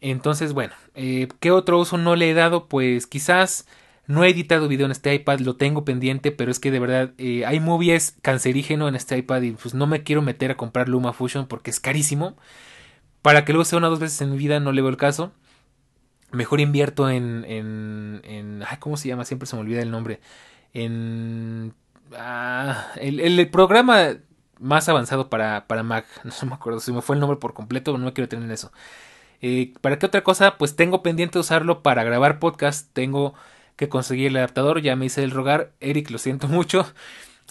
Entonces, bueno, eh, ¿qué otro uso no le he dado? Pues quizás no he editado video en este iPad, lo tengo pendiente, pero es que de verdad eh, hay movies cancerígeno en este iPad y pues no me quiero meter a comprar Luma Fusion porque es carísimo. Para que lo use una o dos veces en mi vida no le veo el caso. Mejor invierto en, en, en ay, ¿cómo se llama? Siempre se me olvida el nombre. En ah, el, el, programa más avanzado para, para Mac. No me acuerdo si me fue el nombre por completo, no me quiero tener en eso. Eh, ¿Para qué otra cosa? Pues tengo pendiente usarlo para grabar podcast. Tengo que conseguí el adaptador, ya me hice el rogar, Eric, lo siento mucho.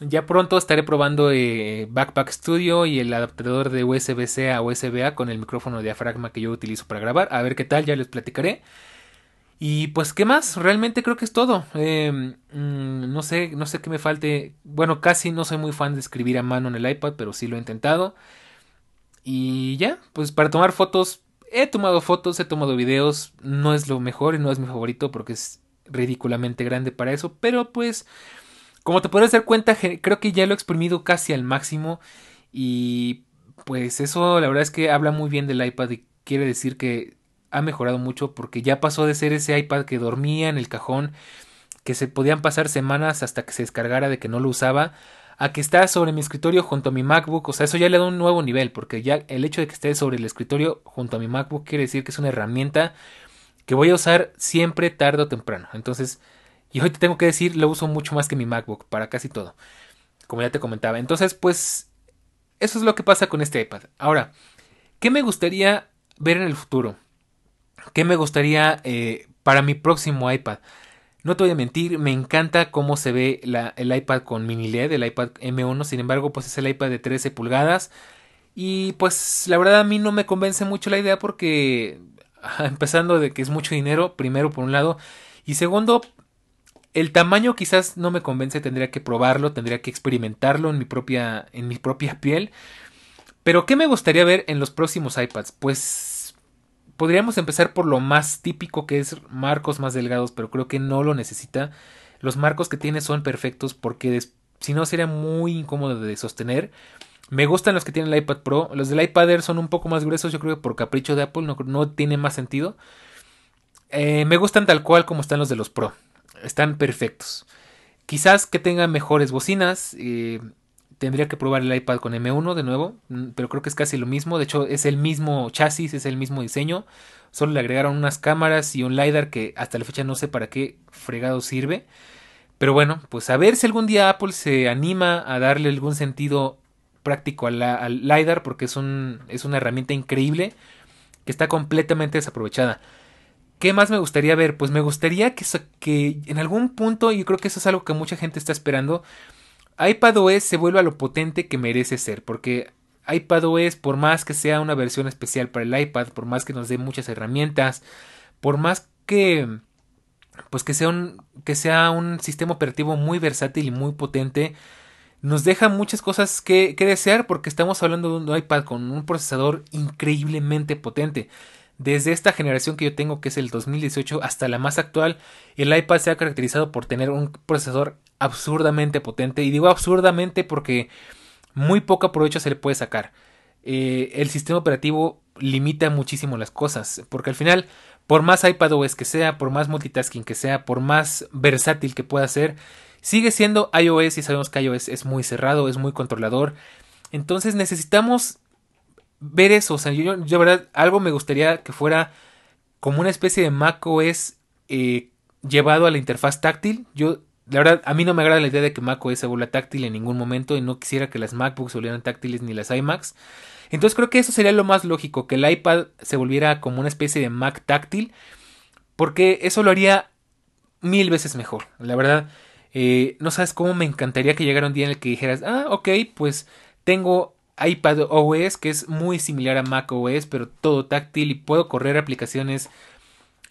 Ya pronto estaré probando eh, Backpack Studio y el adaptador de USB-C a USB-A con el micrófono diafragma que yo utilizo para grabar. A ver qué tal, ya les platicaré. Y pues, ¿qué más? Realmente creo que es todo. Em, mm, no sé, no sé qué me falte. Bueno, casi no soy muy fan de escribir a mano en el iPad, pero sí lo he intentado. Y ya, pues para tomar fotos, he tomado fotos, he tomado videos. No es lo mejor y no es mi favorito porque es ridículamente grande para eso, pero pues como te podrás dar cuenta, creo que ya lo he exprimido casi al máximo y pues eso la verdad es que habla muy bien del iPad y quiere decir que ha mejorado mucho porque ya pasó de ser ese iPad que dormía en el cajón, que se podían pasar semanas hasta que se descargara de que no lo usaba, a que está sobre mi escritorio junto a mi MacBook, o sea, eso ya le da un nuevo nivel, porque ya el hecho de que esté sobre el escritorio junto a mi MacBook quiere decir que es una herramienta que voy a usar siempre tarde o temprano. Entonces, y hoy te tengo que decir, lo uso mucho más que mi MacBook para casi todo. Como ya te comentaba. Entonces, pues, eso es lo que pasa con este iPad. Ahora, ¿qué me gustaría ver en el futuro? ¿Qué me gustaría eh, para mi próximo iPad? No te voy a mentir, me encanta cómo se ve el iPad con mini LED, el iPad M1, sin embargo, pues es el iPad de 13 pulgadas. Y pues la verdad a mí no me convence mucho la idea porque empezando de que es mucho dinero, primero por un lado, y segundo, el tamaño quizás no me convence, tendría que probarlo, tendría que experimentarlo en mi propia, en mi propia piel. Pero ¿qué me gustaría ver en los próximos iPads? Pues podríamos empezar por lo más típico que es marcos más delgados, pero creo que no lo necesita. Los marcos que tiene son perfectos porque si no sería muy incómodo de sostener. Me gustan los que tienen el iPad Pro. Los del iPad Air son un poco más gruesos, yo creo que por capricho de Apple no, tiene más sentido. Eh, me gustan tal cual como están los de los Pro. Están perfectos. Quizás que tengan mejores bocinas. Eh, tendría que probar el iPad con M1 de nuevo, mm, pero creo que es casi lo mismo. De hecho, es el mismo chasis, es el mismo diseño. Solo le agregaron unas cámaras y un LiDAR que hasta la fecha no sé para qué fregado sirve. Pero bueno, pues a ver si algún día Apple se anima a darle algún sentido práctico al, LiDAR porque es, un, es una herramienta increíble que está completamente desaprovechada. ¿Qué más me gustaría ver? Pues me gustaría que, que en algún punto, y creo que eso es algo que mucha gente está esperando, iPadOS se vuelva lo potente que merece ser, porque iPadOS, por más que sea una versión especial para el iPad, por más que nos dé muchas herramientas, por más que pues que sea un que sea un sistema operativo muy versátil y muy potente, nos deja muchas cosas que, desear porque estamos hablando de un iPad con un procesador increíblemente potente. Desde esta generación que yo tengo, que es el 2018, hasta la más actual, el iPad se ha caracterizado por tener un procesador absurdamente potente. Y digo absurdamente porque muy poco provecho se le puede sacar. Eh, el sistema operativo limita muchísimo las cosas. Porque al final, por más iPadOS que sea, por más multitasking que sea, por más versátil que pueda ser, Sigue siendo iOS y sabemos que iOS es muy cerrado, es muy controlador. Entonces necesitamos ver eso. O sea, yo, yo verdad, algo me gustaría que fuera como una especie de Mac OS eh, llevado a la interfaz táctil. Yo, la verdad, a mí no me agrada la idea de que Mac OS se vuelva táctil en ningún momento y no quisiera que las MacBooks se volvieran táctiles ni las iMacs. Entonces creo que eso sería lo más lógico, que el iPad se volviera como una especie de Mac táctil, porque eso lo haría mil veces mejor. La verdad, eh, no sabes cómo me encantaría que llegara un día en el que dijeras, ah, ok, pues tengo iPad OS que es muy similar a Mac OS, pero todo táctil y puedo correr aplicaciones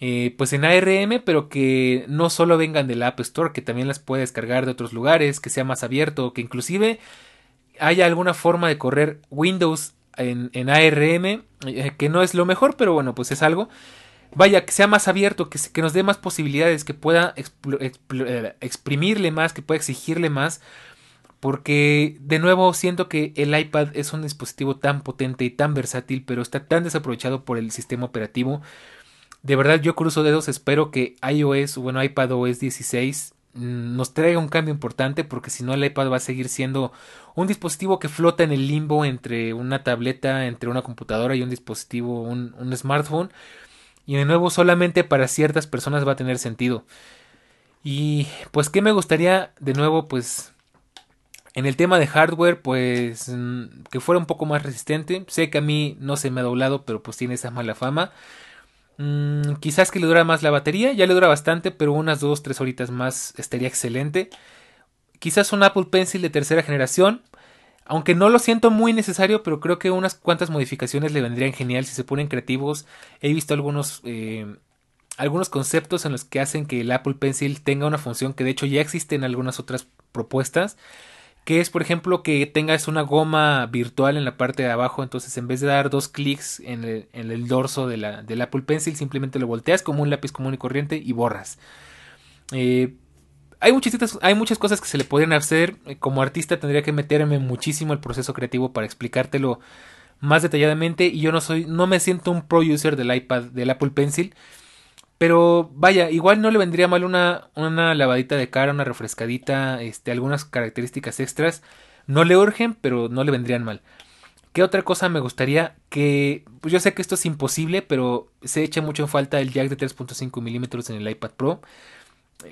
eh, pues en ARM, pero que no solo vengan del App Store, que también las puede descargar de otros lugares, que sea más abierto, que inclusive haya alguna forma de correr Windows en, en ARM, eh, que no es lo mejor, pero bueno, pues es algo. Vaya, que sea más abierto, que, que nos dé más posibilidades, que pueda eh, exprimirle más, que pueda exigirle más. Porque de nuevo siento que el iPad es un dispositivo tan potente y tan versátil, pero está tan desaprovechado por el sistema operativo. De verdad yo cruzo dedos, espero que iOS, bueno iPad OS 16 mm, nos traiga un cambio importante porque si no el iPad va a seguir siendo un dispositivo que flota en el limbo entre una tableta, entre una computadora y un dispositivo, un, un smartphone. Y de nuevo solamente para ciertas personas va a tener sentido. Y pues que me gustaría de nuevo pues en el tema de hardware, pues mm, que fuera un poco más resistente. Sé que a mí no se me ha doblado, pero pues tiene esa mala fama. Mm, quizás que le dura más la batería, ya le dura bastante, pero unas 2-3 horitas más estaría excelente. Quizás un Apple Pencil de tercera generación, aunque no lo siento muy necesario, pero creo que unas cuantas modificaciones le vendrían genial si se ponen creativos. He visto algunos, eh, algunos conceptos en los que hacen que el Apple Pencil tenga una función que de hecho ya existe en algunas otras propuestas que es por ejemplo que tengas una goma virtual en la parte de abajo, entonces en vez de dar dos clics en el, dorso de la, del Apple Pencil, simplemente lo volteas como un lápiz común y corriente y borras. Eh, hay, muchas, hay muchas cosas que se le podrían hacer, eh, como artista tendría que meterme muchísimo el proceso creativo para explicártelo más detalladamente y yo no soy, no me siento un pro user del iPad, del Apple Pencil. Pero vaya, igual no le vendría mal una, una lavadita de cara, una refrescadita, este, algunas características extras. No le urgen, pero no le vendrían mal. ¿Qué otra cosa me gustaría? Que pues yo sé que esto es imposible, pero se echa mucho en falta el jack de 3.5 milímetros en el iPad Pro.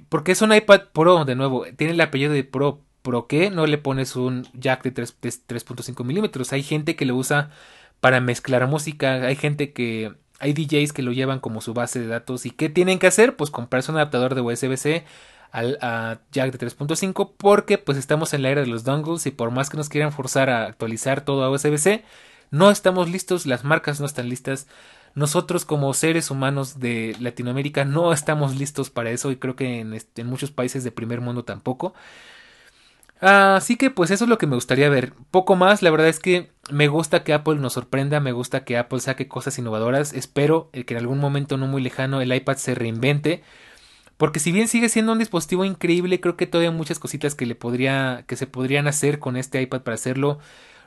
Porque es un iPad Pro, de nuevo, tiene el apellido de Pro. ¿Pro qué? No le pones un jack de 3.5 milímetros. Hay gente que lo usa para mezclar música, hay gente que hay DJs que lo llevan como su base de datos y ¿qué tienen que hacer? Pues comprarse un adaptador de USB-C al a jack de 3.5 porque pues estamos en la era de los dongles y por más que nos quieran forzar a actualizar todo a USB-C, no estamos listos, las marcas no están listas. Nosotros como seres humanos de Latinoamérica no estamos listos para eso y creo que en, en muchos países de primer mundo tampoco. Así que pues eso es lo que me gustaría ver. Poco más, la verdad es que me gusta que Apple nos sorprenda, me gusta que Apple saque cosas innovadoras. Espero que en algún momento no muy lejano el iPad se reinvente. Porque si bien sigue siendo un dispositivo increíble, creo que todavía hay muchas cositas que le podría, que se podrían hacer con este iPad para hacerlo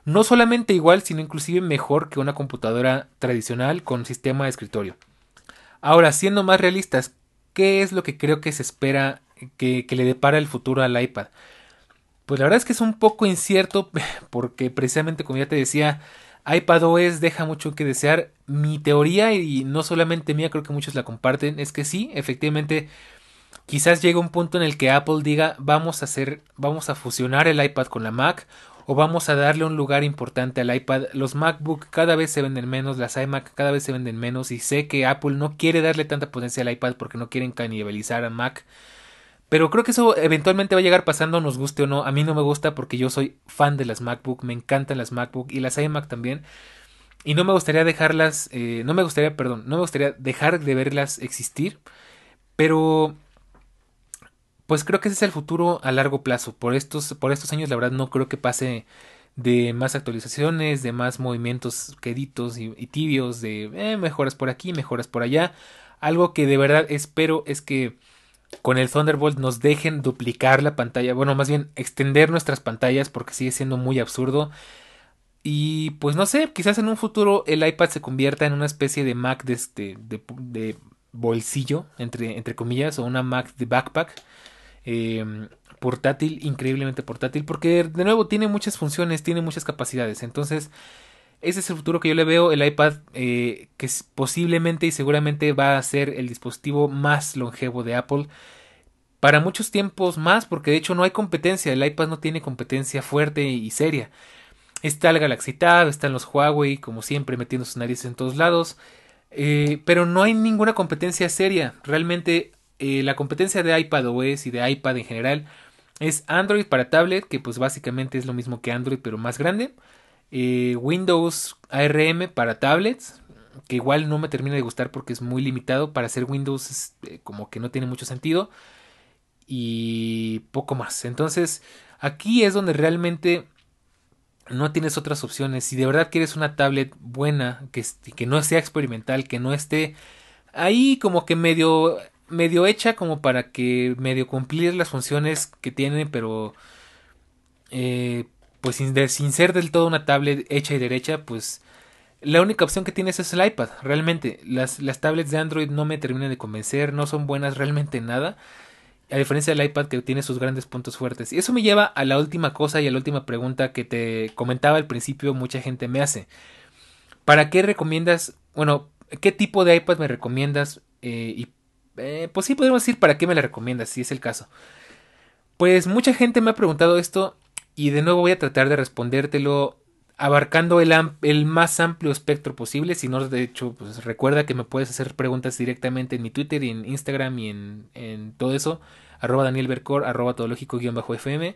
no solamente igual, sino inclusive mejor que una computadora tradicional con sistema de escritorio. Ahora, siendo más realistas, ¿qué es lo que creo que se espera que, que le depara el futuro al iPad? Pues la verdad es que es un poco incierto porque precisamente como ya te decía, iPadOS deja mucho que desear. Mi teoría, y no solamente mía, creo que muchos la comparten, es que sí, efectivamente, quizás llegue un punto en el que Apple diga vamos a hacer, vamos a fusionar el iPad con la Mac o vamos a darle un lugar importante al iPad. Los MacBook cada vez se venden menos, las iMac cada vez se venden menos y sé que Apple no quiere darle tanta potencia al iPad porque no quieren canibalizar a Mac. Pero creo que eso eventualmente va a llegar pasando, nos guste o no. A mí no me gusta porque yo soy fan de las MacBook, me encantan las MacBook y las iMac también. Y no me gustaría dejarlas, eh, no me gustaría, perdón, no me gustaría dejar de verlas existir. Pero, pues creo que ese es el futuro a largo plazo. Por estos, por estos años, la verdad, no creo que pase de más actualizaciones, de más movimientos queditos y, tibios, de eh, mejoras por aquí, mejoras por allá. Algo que de verdad espero es que con el Thunderbolt nos dejen duplicar la pantalla, bueno, más bien extender nuestras pantallas porque sigue siendo muy absurdo. Y pues no sé, quizás en un futuro el iPad se convierta en una especie de Mac de, este, de, bolsillo, entre, entre comillas, o una Mac de backpack. Em, portátil, increíblemente portátil, porque de nuevo tiene muchas funciones, tiene muchas capacidades. Entonces, ese es el futuro que yo le veo. El iPad, eh, que posiblemente y seguramente va a ser el dispositivo más longevo de Apple. Para muchos tiempos más, porque de hecho no hay competencia. El iPad no tiene competencia fuerte y seria. Está el Galaxy Tab, están los Huawei, como siempre, metiendo sus narices en todos lados. Eh, pero no hay ninguna competencia seria. Realmente eh, la competencia de iPad OS y de iPad en general es Android para tablet, que pues básicamente es lo mismo que Android pero más grande. Windows ARM para tablets, que igual no me termina de gustar porque es muy limitado. Para hacer Windows como que no tiene mucho sentido. Y poco más. Entonces aquí es donde realmente no tienes otras opciones. Si de verdad quieres una tablet buena, que, que no sea experimental, que no esté ahí como que medio, medio hecha como para que medio cumplir las funciones que tiene, pero eh, pues sin, ser del todo una tablet hecha y derecha, pues la única opción que tienes es el iPad. Realmente, las, las tablets de Android no me terminan de convencer, no son buenas realmente nada a diferencia del iPad que tiene sus grandes puntos fuertes. Y eso me lleva a la última cosa y a la última pregunta que te comentaba al principio, mucha gente me hace. ¿Para qué recomiendas, bueno, qué tipo de iPad me recomiendas? Eh, y eh, pues sí, podemos decir para qué me la recomiendas, si es el caso. Pues mucha gente me ha preguntado esto y de nuevo voy a tratar de respondértelo abarcando el, más amplio espectro posible. Si no, de hecho, pues recuerda que me puedes hacer preguntas directamente en mi Twitter y en Instagram y en, en todo eso. Arroba Daniel Bercor, arroba todológico-fm.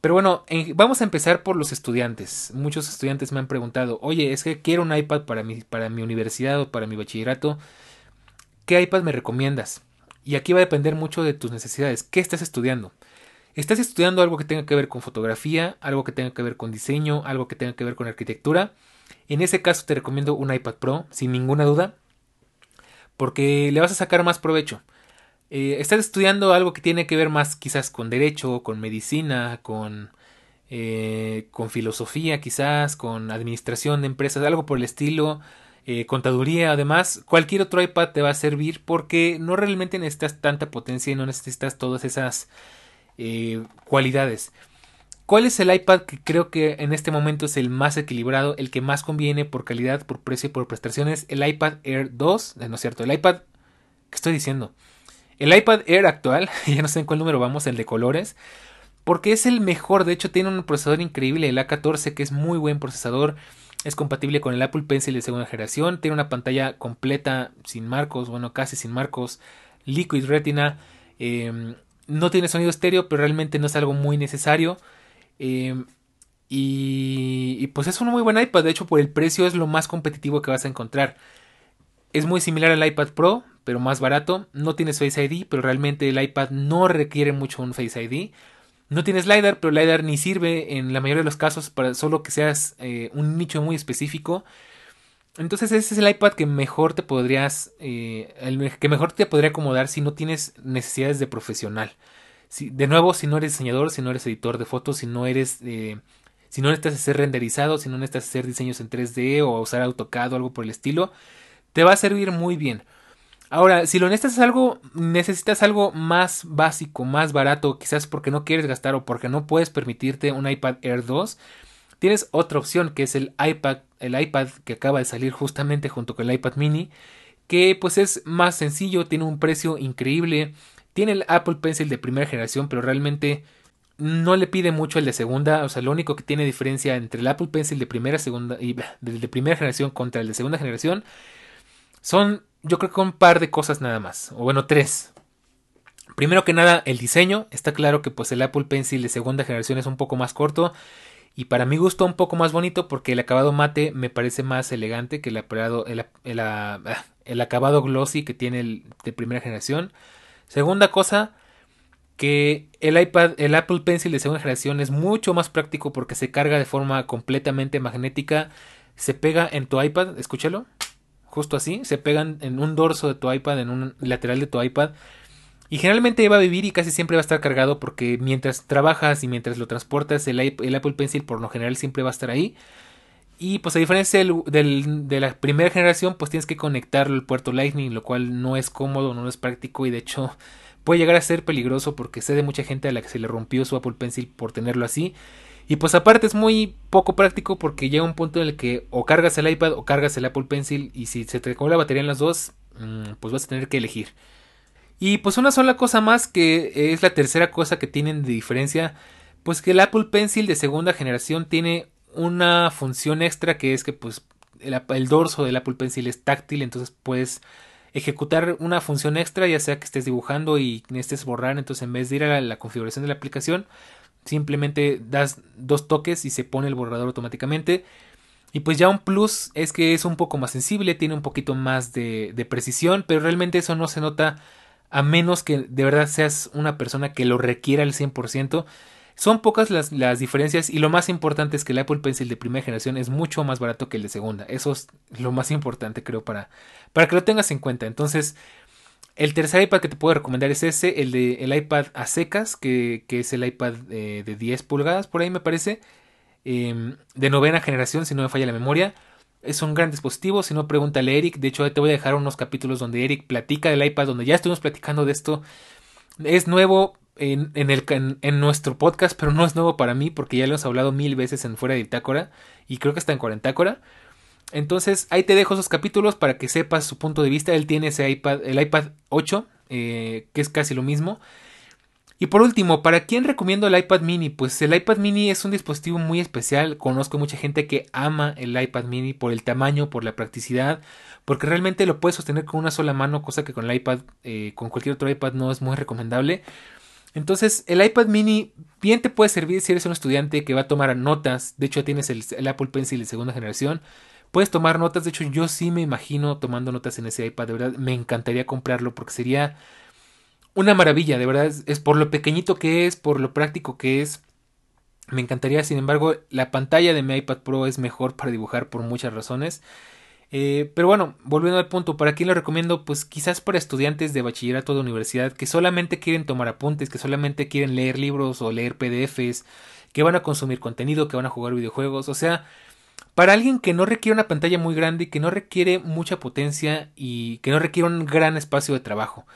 Pero bueno, vamos a empezar por los estudiantes. Muchos estudiantes me han preguntado, oye, es que quiero un iPad para mi, para mi universidad o para mi bachillerato. ¿Qué iPad me recomiendas? Y aquí va a depender mucho de tus necesidades. ¿Qué estás estudiando? Estás estudiando algo que tenga que ver con fotografía, algo que tenga que ver con diseño, algo que tenga que ver con arquitectura, en ese caso te recomiendo un iPad Pro, sin ninguna duda, porque le vas a sacar más provecho. Eh, estás estudiando algo que tiene que ver más quizás con derecho, con medicina, con, eh, con filosofía quizás, con administración de empresas, algo por el estilo, eh, contaduría, además, cualquier otro iPad te va a servir porque no realmente necesitas tanta potencia y no necesitas todas esas eh, cualidades. ¿Cuál es el iPad que creo que en este momento es el más equilibrado, el que más conviene por calidad, por precio y por prestaciones? El iPad Air 2, eh, no es cierto, el iPad... ¿Qué estoy diciendo? El iPad Air actual, ya no sé en cuál número vamos, el de colores, porque es el mejor, de hecho tiene un procesador increíble, el A14, que es muy buen procesador, es compatible con el Apple Pencil de segunda generación, tiene una pantalla completa sin marcos, bueno, casi sin marcos, Liquid Retina, eh, no tiene sonido estéreo, pero realmente no es algo muy necesario. Em, y, pues es un muy buen iPad. De hecho, por el precio es lo más competitivo que vas a encontrar. Es muy similar al iPad Pro, pero más barato. No tienes Face ID, pero realmente el iPad no requiere mucho un Face ID. No tienes LiDAR, pero LiDAR ni sirve en la mayoría de los casos para solo que seas eh, un nicho muy específico. Entonces ese es el iPad que mejor te podrías, eh, que mejor te podría acomodar si no tienes necesidades de profesional. Si, de nuevo, si no eres diseñador, si no eres editor de fotos, si no eres, eh, si no necesitas hacer renderizado, si no necesitas hacer diseños en 3D o usar AutoCAD o algo por el estilo, te va a servir muy bien. Ahora, si lo necesitas algo, necesitas algo más básico, más barato, quizás porque no quieres gastar o porque no puedes permitirte un iPad Air 2, Tienes otra opción que es el iPad, el iPad que acaba de salir justamente junto con el iPad mini, que pues es más sencillo, tiene un precio increíble, tiene el Apple Pencil de primera generación, pero realmente no le pide mucho el de segunda, o sea, lo único que tiene diferencia entre el Apple Pencil de primera segunda y de primera generación contra el de segunda generación son yo creo que un par de cosas nada más, o bueno, tres. Primero que nada, el diseño, está claro que pues el Apple Pencil de segunda generación es un poco más corto y para mi gusto un poco más bonito porque el acabado mate me parece más elegante que el, el, ah, el, acabado glossy que tiene el de primera generación. Segunda cosa, que el iPad, el Apple Pencil de segunda generación es mucho más práctico porque se carga de forma completamente magnética, se pega en tu iPad, escúchalo, justo así, se pegan en un dorso de tu iPad, en un lateral de tu iPad y generalmente va a vivir y casi siempre va a estar cargado porque mientras trabajas y mientras lo transportas, el, Apple Pencil por lo general siempre va a estar ahí. Y pues a diferencia del, de la primera generación, pues tienes que conectarlo al puerto Lightning, lo cual no es cómodo, no es práctico y de hecho puede llegar a ser peligroso porque sé de mucha gente a la que se le rompió su Apple Pencil por tenerlo así. Y pues aparte es muy poco práctico porque llega un punto en el que o cargas el iPad o cargas el Apple Pencil y si se te acabó la batería en las dos, mm, pues vas a tener que elegir. Y pues una sola cosa más que es la tercera cosa que tienen de diferencia, pues que el Apple Pencil de segunda generación tiene una función extra que es que pues el, dorso del Apple Pencil es táctil, entonces puedes ejecutar una función extra, ya sea que estés dibujando y necesites borrar, entonces en vez de ir a la configuración de la aplicación, simplemente das dos toques y se pone el borrador automáticamente. Y pues ya un plus es que es un poco más sensible, tiene un poquito más de, precisión, pero realmente eso no se nota a menos que de verdad seas una persona que lo requiera al 100%. Son pocas las, las, diferencias y lo más importante es que el Apple Pencil de primera generación es mucho más barato que el de segunda. Eso es lo más importante creo para, para que lo tengas en cuenta. Entonces, el tercer iPad que te puedo recomendar es ese, el de el iPad a secas, que, es el iPad eh, de 10 pulgadas, por ahí me parece, em, de novena generación, si no me falla la memoria. Es un gran dispositivo, si no pregúntale a Eric. De hecho, te voy a dejar unos capítulos donde Eric platica del iPad, donde ya estuvimos platicando de esto. Es nuevo en, el, en, nuestro podcast, pero no es nuevo para mí porque ya lo hemos hablado mil veces en fuera de bitácora y creo que está en cuarentácora. Entonces ahí te dejo esos capítulos para que sepas su punto de vista. Él tiene ese iPad, el iPad 8, eh, que es casi lo mismo. Y por último, ¿para quién recomiendo el iPad mini? Pues el iPad mini es un dispositivo muy especial. Conozco mucha gente que ama el iPad mini por el tamaño, por la practicidad, porque realmente lo puedes sostener con una sola mano, cosa que con el iPad, eh, con cualquier otro iPad no es muy recomendable. Entonces, el iPad mini bien te puede servir si eres un estudiante que va a tomar notas. De hecho, tienes el, el Apple Pencil de segunda generación Puedes tomar notas, de hecho yo sí me imagino tomando notas en ese iPad, de verdad me encantaría comprarlo porque sería una maravilla, de verdad es, por lo pequeñito que es, por lo práctico que es. Me encantaría, sin embargo, la pantalla de mi iPad Pro es mejor para dibujar por muchas razones. Eh, pero bueno, volviendo al punto, ¿para quién lo recomiendo? Pues quizás para estudiantes de bachillerato de universidad que solamente quieren tomar apuntes, que solamente quieren leer libros o leer PDFs, que van a consumir contenido, que van a jugar videojuegos, o sea, para alguien que no requiere una pantalla muy grande, que no requiere mucha potencia y que no requiere un gran espacio de trabajo.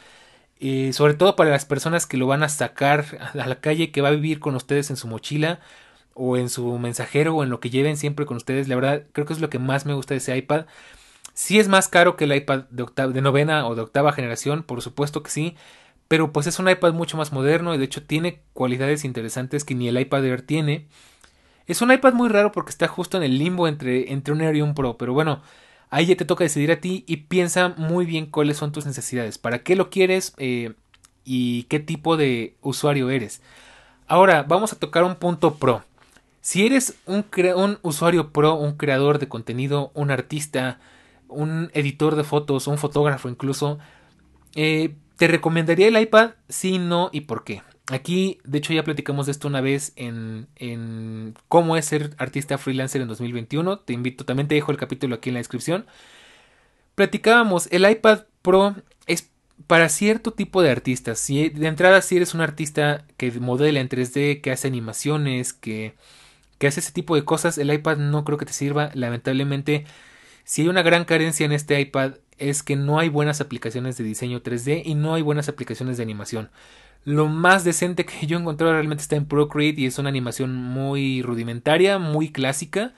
Eh, sobre todo para las personas que lo van a sacar a la calle, que va a vivir con ustedes en su mochila o en su mensajero o en lo que lleven siempre con ustedes. La verdad, creo que es lo que más me gusta de ese iPad. Sí es más caro que el iPad de, de novena o de octava generación, por supuesto que sí. Pero pues es un iPad mucho más moderno y de hecho tiene cualidades interesantes que ni el iPad Air tiene. Es un iPad muy raro porque está justo en el limbo entre, entre un Air y un Pro, pero bueno, ahí ya te toca decidir a ti y piensa muy bien cuáles son tus necesidades, para qué lo quieres eh, y qué tipo de usuario eres. Ahora, vamos a tocar un punto pro. Si eres un, usuario pro, un creador de contenido, un artista, un editor de fotos, un fotógrafo incluso, eh, ¿te recomendaría el iPad? Sí, no y por qué. Aquí, de hecho, ya platicamos de esto una vez en, en cómo es ser artista freelancer en 2021. Te invito, también te dejo el capítulo aquí en la descripción. Platicábamos, el iPad Pro es para cierto tipo de artistas. Si de entrada, si eres un artista que modela en 3D, que hace animaciones, que, que hace ese tipo de cosas, el iPad no creo que te sirva. Lamentablemente, si hay una gran carencia en este iPad es que no hay buenas aplicaciones de diseño 3D y no hay buenas aplicaciones de animación. Lo más decente que yo he encontrado realmente está en Procreate y es una animación muy rudimentaria, muy clásica,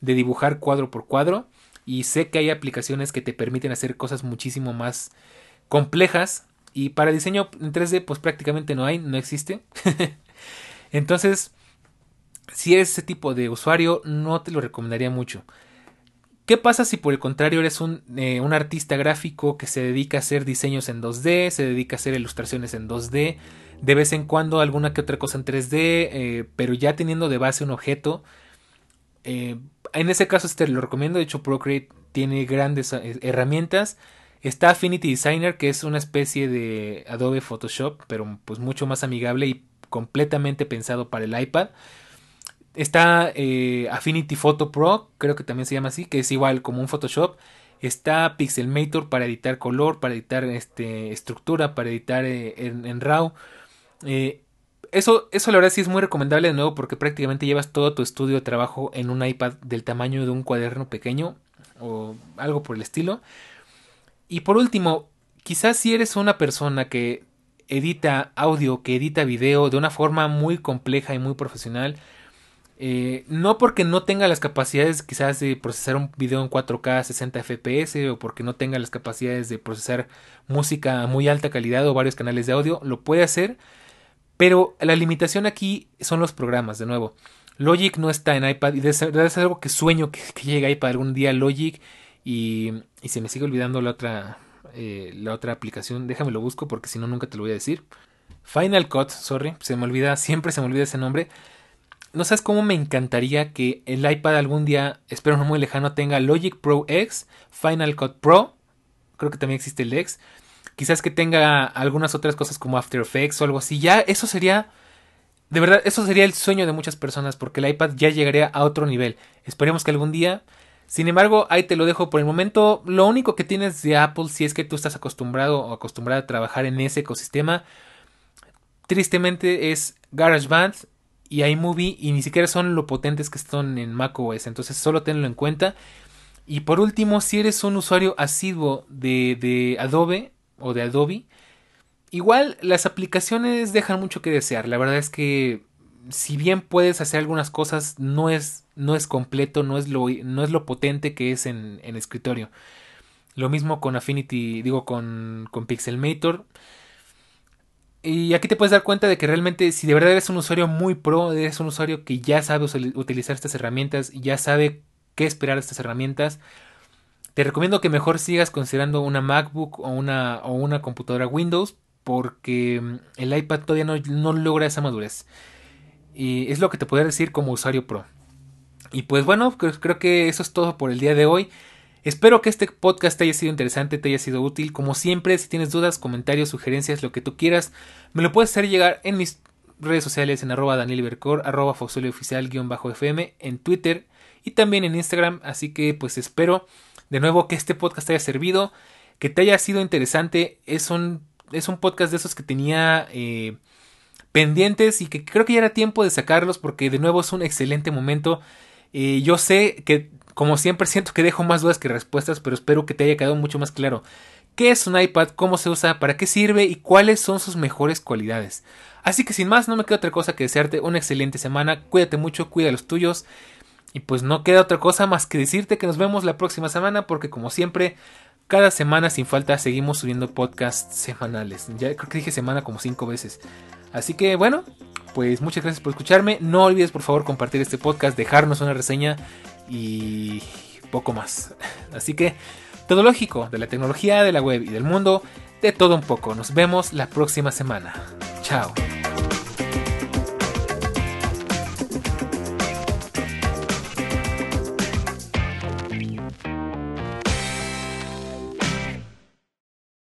de dibujar cuadro por cuadro. Y sé que hay aplicaciones que te permiten hacer cosas muchísimo más complejas. Y para diseño en 3D, pues prácticamente no hay, no existe. Entonces, si eres ese tipo de usuario, no te lo recomendaría mucho. ¿Qué pasa si por el contrario eres un, eh, un, artista gráfico que se dedica a hacer diseños en 2D, se dedica a hacer ilustraciones en 2D, de vez en cuando alguna que otra cosa en 3D, eh, pero ya teniendo de base un objeto? Eh, en ese caso este lo recomiendo, de hecho Procreate tiene grandes herramientas. Está Affinity Designer, que es una especie de Adobe Photoshop, pero pues mucho más amigable y completamente pensado para el iPad. Está eh, Affinity Photo Pro, creo que también se llama así, que es igual como un Photoshop. Está Pixelmator para editar color, para editar este, estructura, para editar eh, en, RAW. Eh, eso, eso la verdad sí es muy recomendable de nuevo porque prácticamente llevas todo tu estudio de trabajo en un iPad del tamaño de un cuaderno pequeño o algo por el estilo. Y por último, quizás si eres una persona que edita audio, que edita video de una forma muy compleja y muy profesional, Eh, no porque no tenga las capacidades quizás de procesar un video en 4K 60 FPS o porque no tenga las capacidades de procesar música a muy alta calidad o varios canales de audio, lo puede hacer, pero la limitación aquí son los programas, de nuevo. Logic no está en iPad y debe ser algo que sueño que, llegue a iPad algún día Logic y, y se me sigue olvidando la otra, eh, la otra aplicación. Déjame lo busco porque si no nunca te lo voy a decir. Final Cut, sorry, se me olvida, siempre se me olvida ese nombre no sabes cómo me encantaría que el iPad algún día, espero no muy lejano, tenga Logic Pro X, Final Cut Pro, creo que también existe el X, quizás que tenga algunas otras cosas como After Effects o algo así, ya eso sería, de verdad, eso sería el sueño de muchas personas porque el iPad ya llegaría a otro nivel, esperemos que algún día, sin embargo, ahí te lo dejo por el momento, lo único que tienes de Apple si es que tú estás acostumbrado o acostumbrada a trabajar en ese ecosistema, tristemente es GarageBand y iMovie y ni siquiera son lo potentes que están en macOS. Entonces solo tenlo en cuenta. Y por último, si eres un usuario asiduo de, de Adobe o de Adobe, igual las aplicaciones dejan mucho que desear. La verdad es que si bien puedes hacer algunas cosas, no es, no es completo, no es, lo, no es lo potente que es en, en escritorio. Lo mismo con Affinity, digo con, con Pixelmator. Y aquí te puedes dar cuenta de que realmente si de verdad eres un usuario muy pro, eres un usuario que ya sabe utilizar estas herramientas, ya sabe qué esperar de estas herramientas, te recomiendo que mejor sigas considerando una MacBook o una, o una computadora Windows porque mm, el iPad todavía no, no logra esa madurez. Y es lo que te puedo decir como usuario pro. Y pues bueno, creo que eso es todo por el día de hoy. Espero que este podcast te haya sido interesante, te haya sido útil. Como siempre, si tienes dudas, comentarios, sugerencias, lo que tú quieras, me lo puedes hacer llegar en mis redes sociales en arroba danielbercor, arroba fm, en Twitter y también en Instagram. Así que pues espero de nuevo que este podcast te haya servido, que te haya sido interesante. Es un, es un podcast de esos que tenía eh, pendientes y que creo que ya era tiempo de sacarlos porque de nuevo es un excelente momento. Eh, yo sé que como siempre siento que dejo más dudas que respuestas, pero espero que te haya quedado mucho más claro. ¿Qué es un iPad? ¿Cómo se usa? ¿Para qué sirve? ¿Y cuáles son sus mejores cualidades? Así que sin más, no me queda otra cosa que desearte una excelente semana. Cuídate mucho, cuida los tuyos. Y pues no queda otra cosa más que decirte que nos vemos la próxima semana porque como siempre, cada semana sin falta seguimos subiendo podcasts semanales. Ya creo que dije semana como cinco veces. Así que bueno, pues muchas gracias por escucharme. No olvides por favor compartir este podcast, dejarnos una reseña y poco más. Así que todo lógico de la tecnología, de la web y del mundo, de todo un poco. Nos vemos la próxima semana. Chao.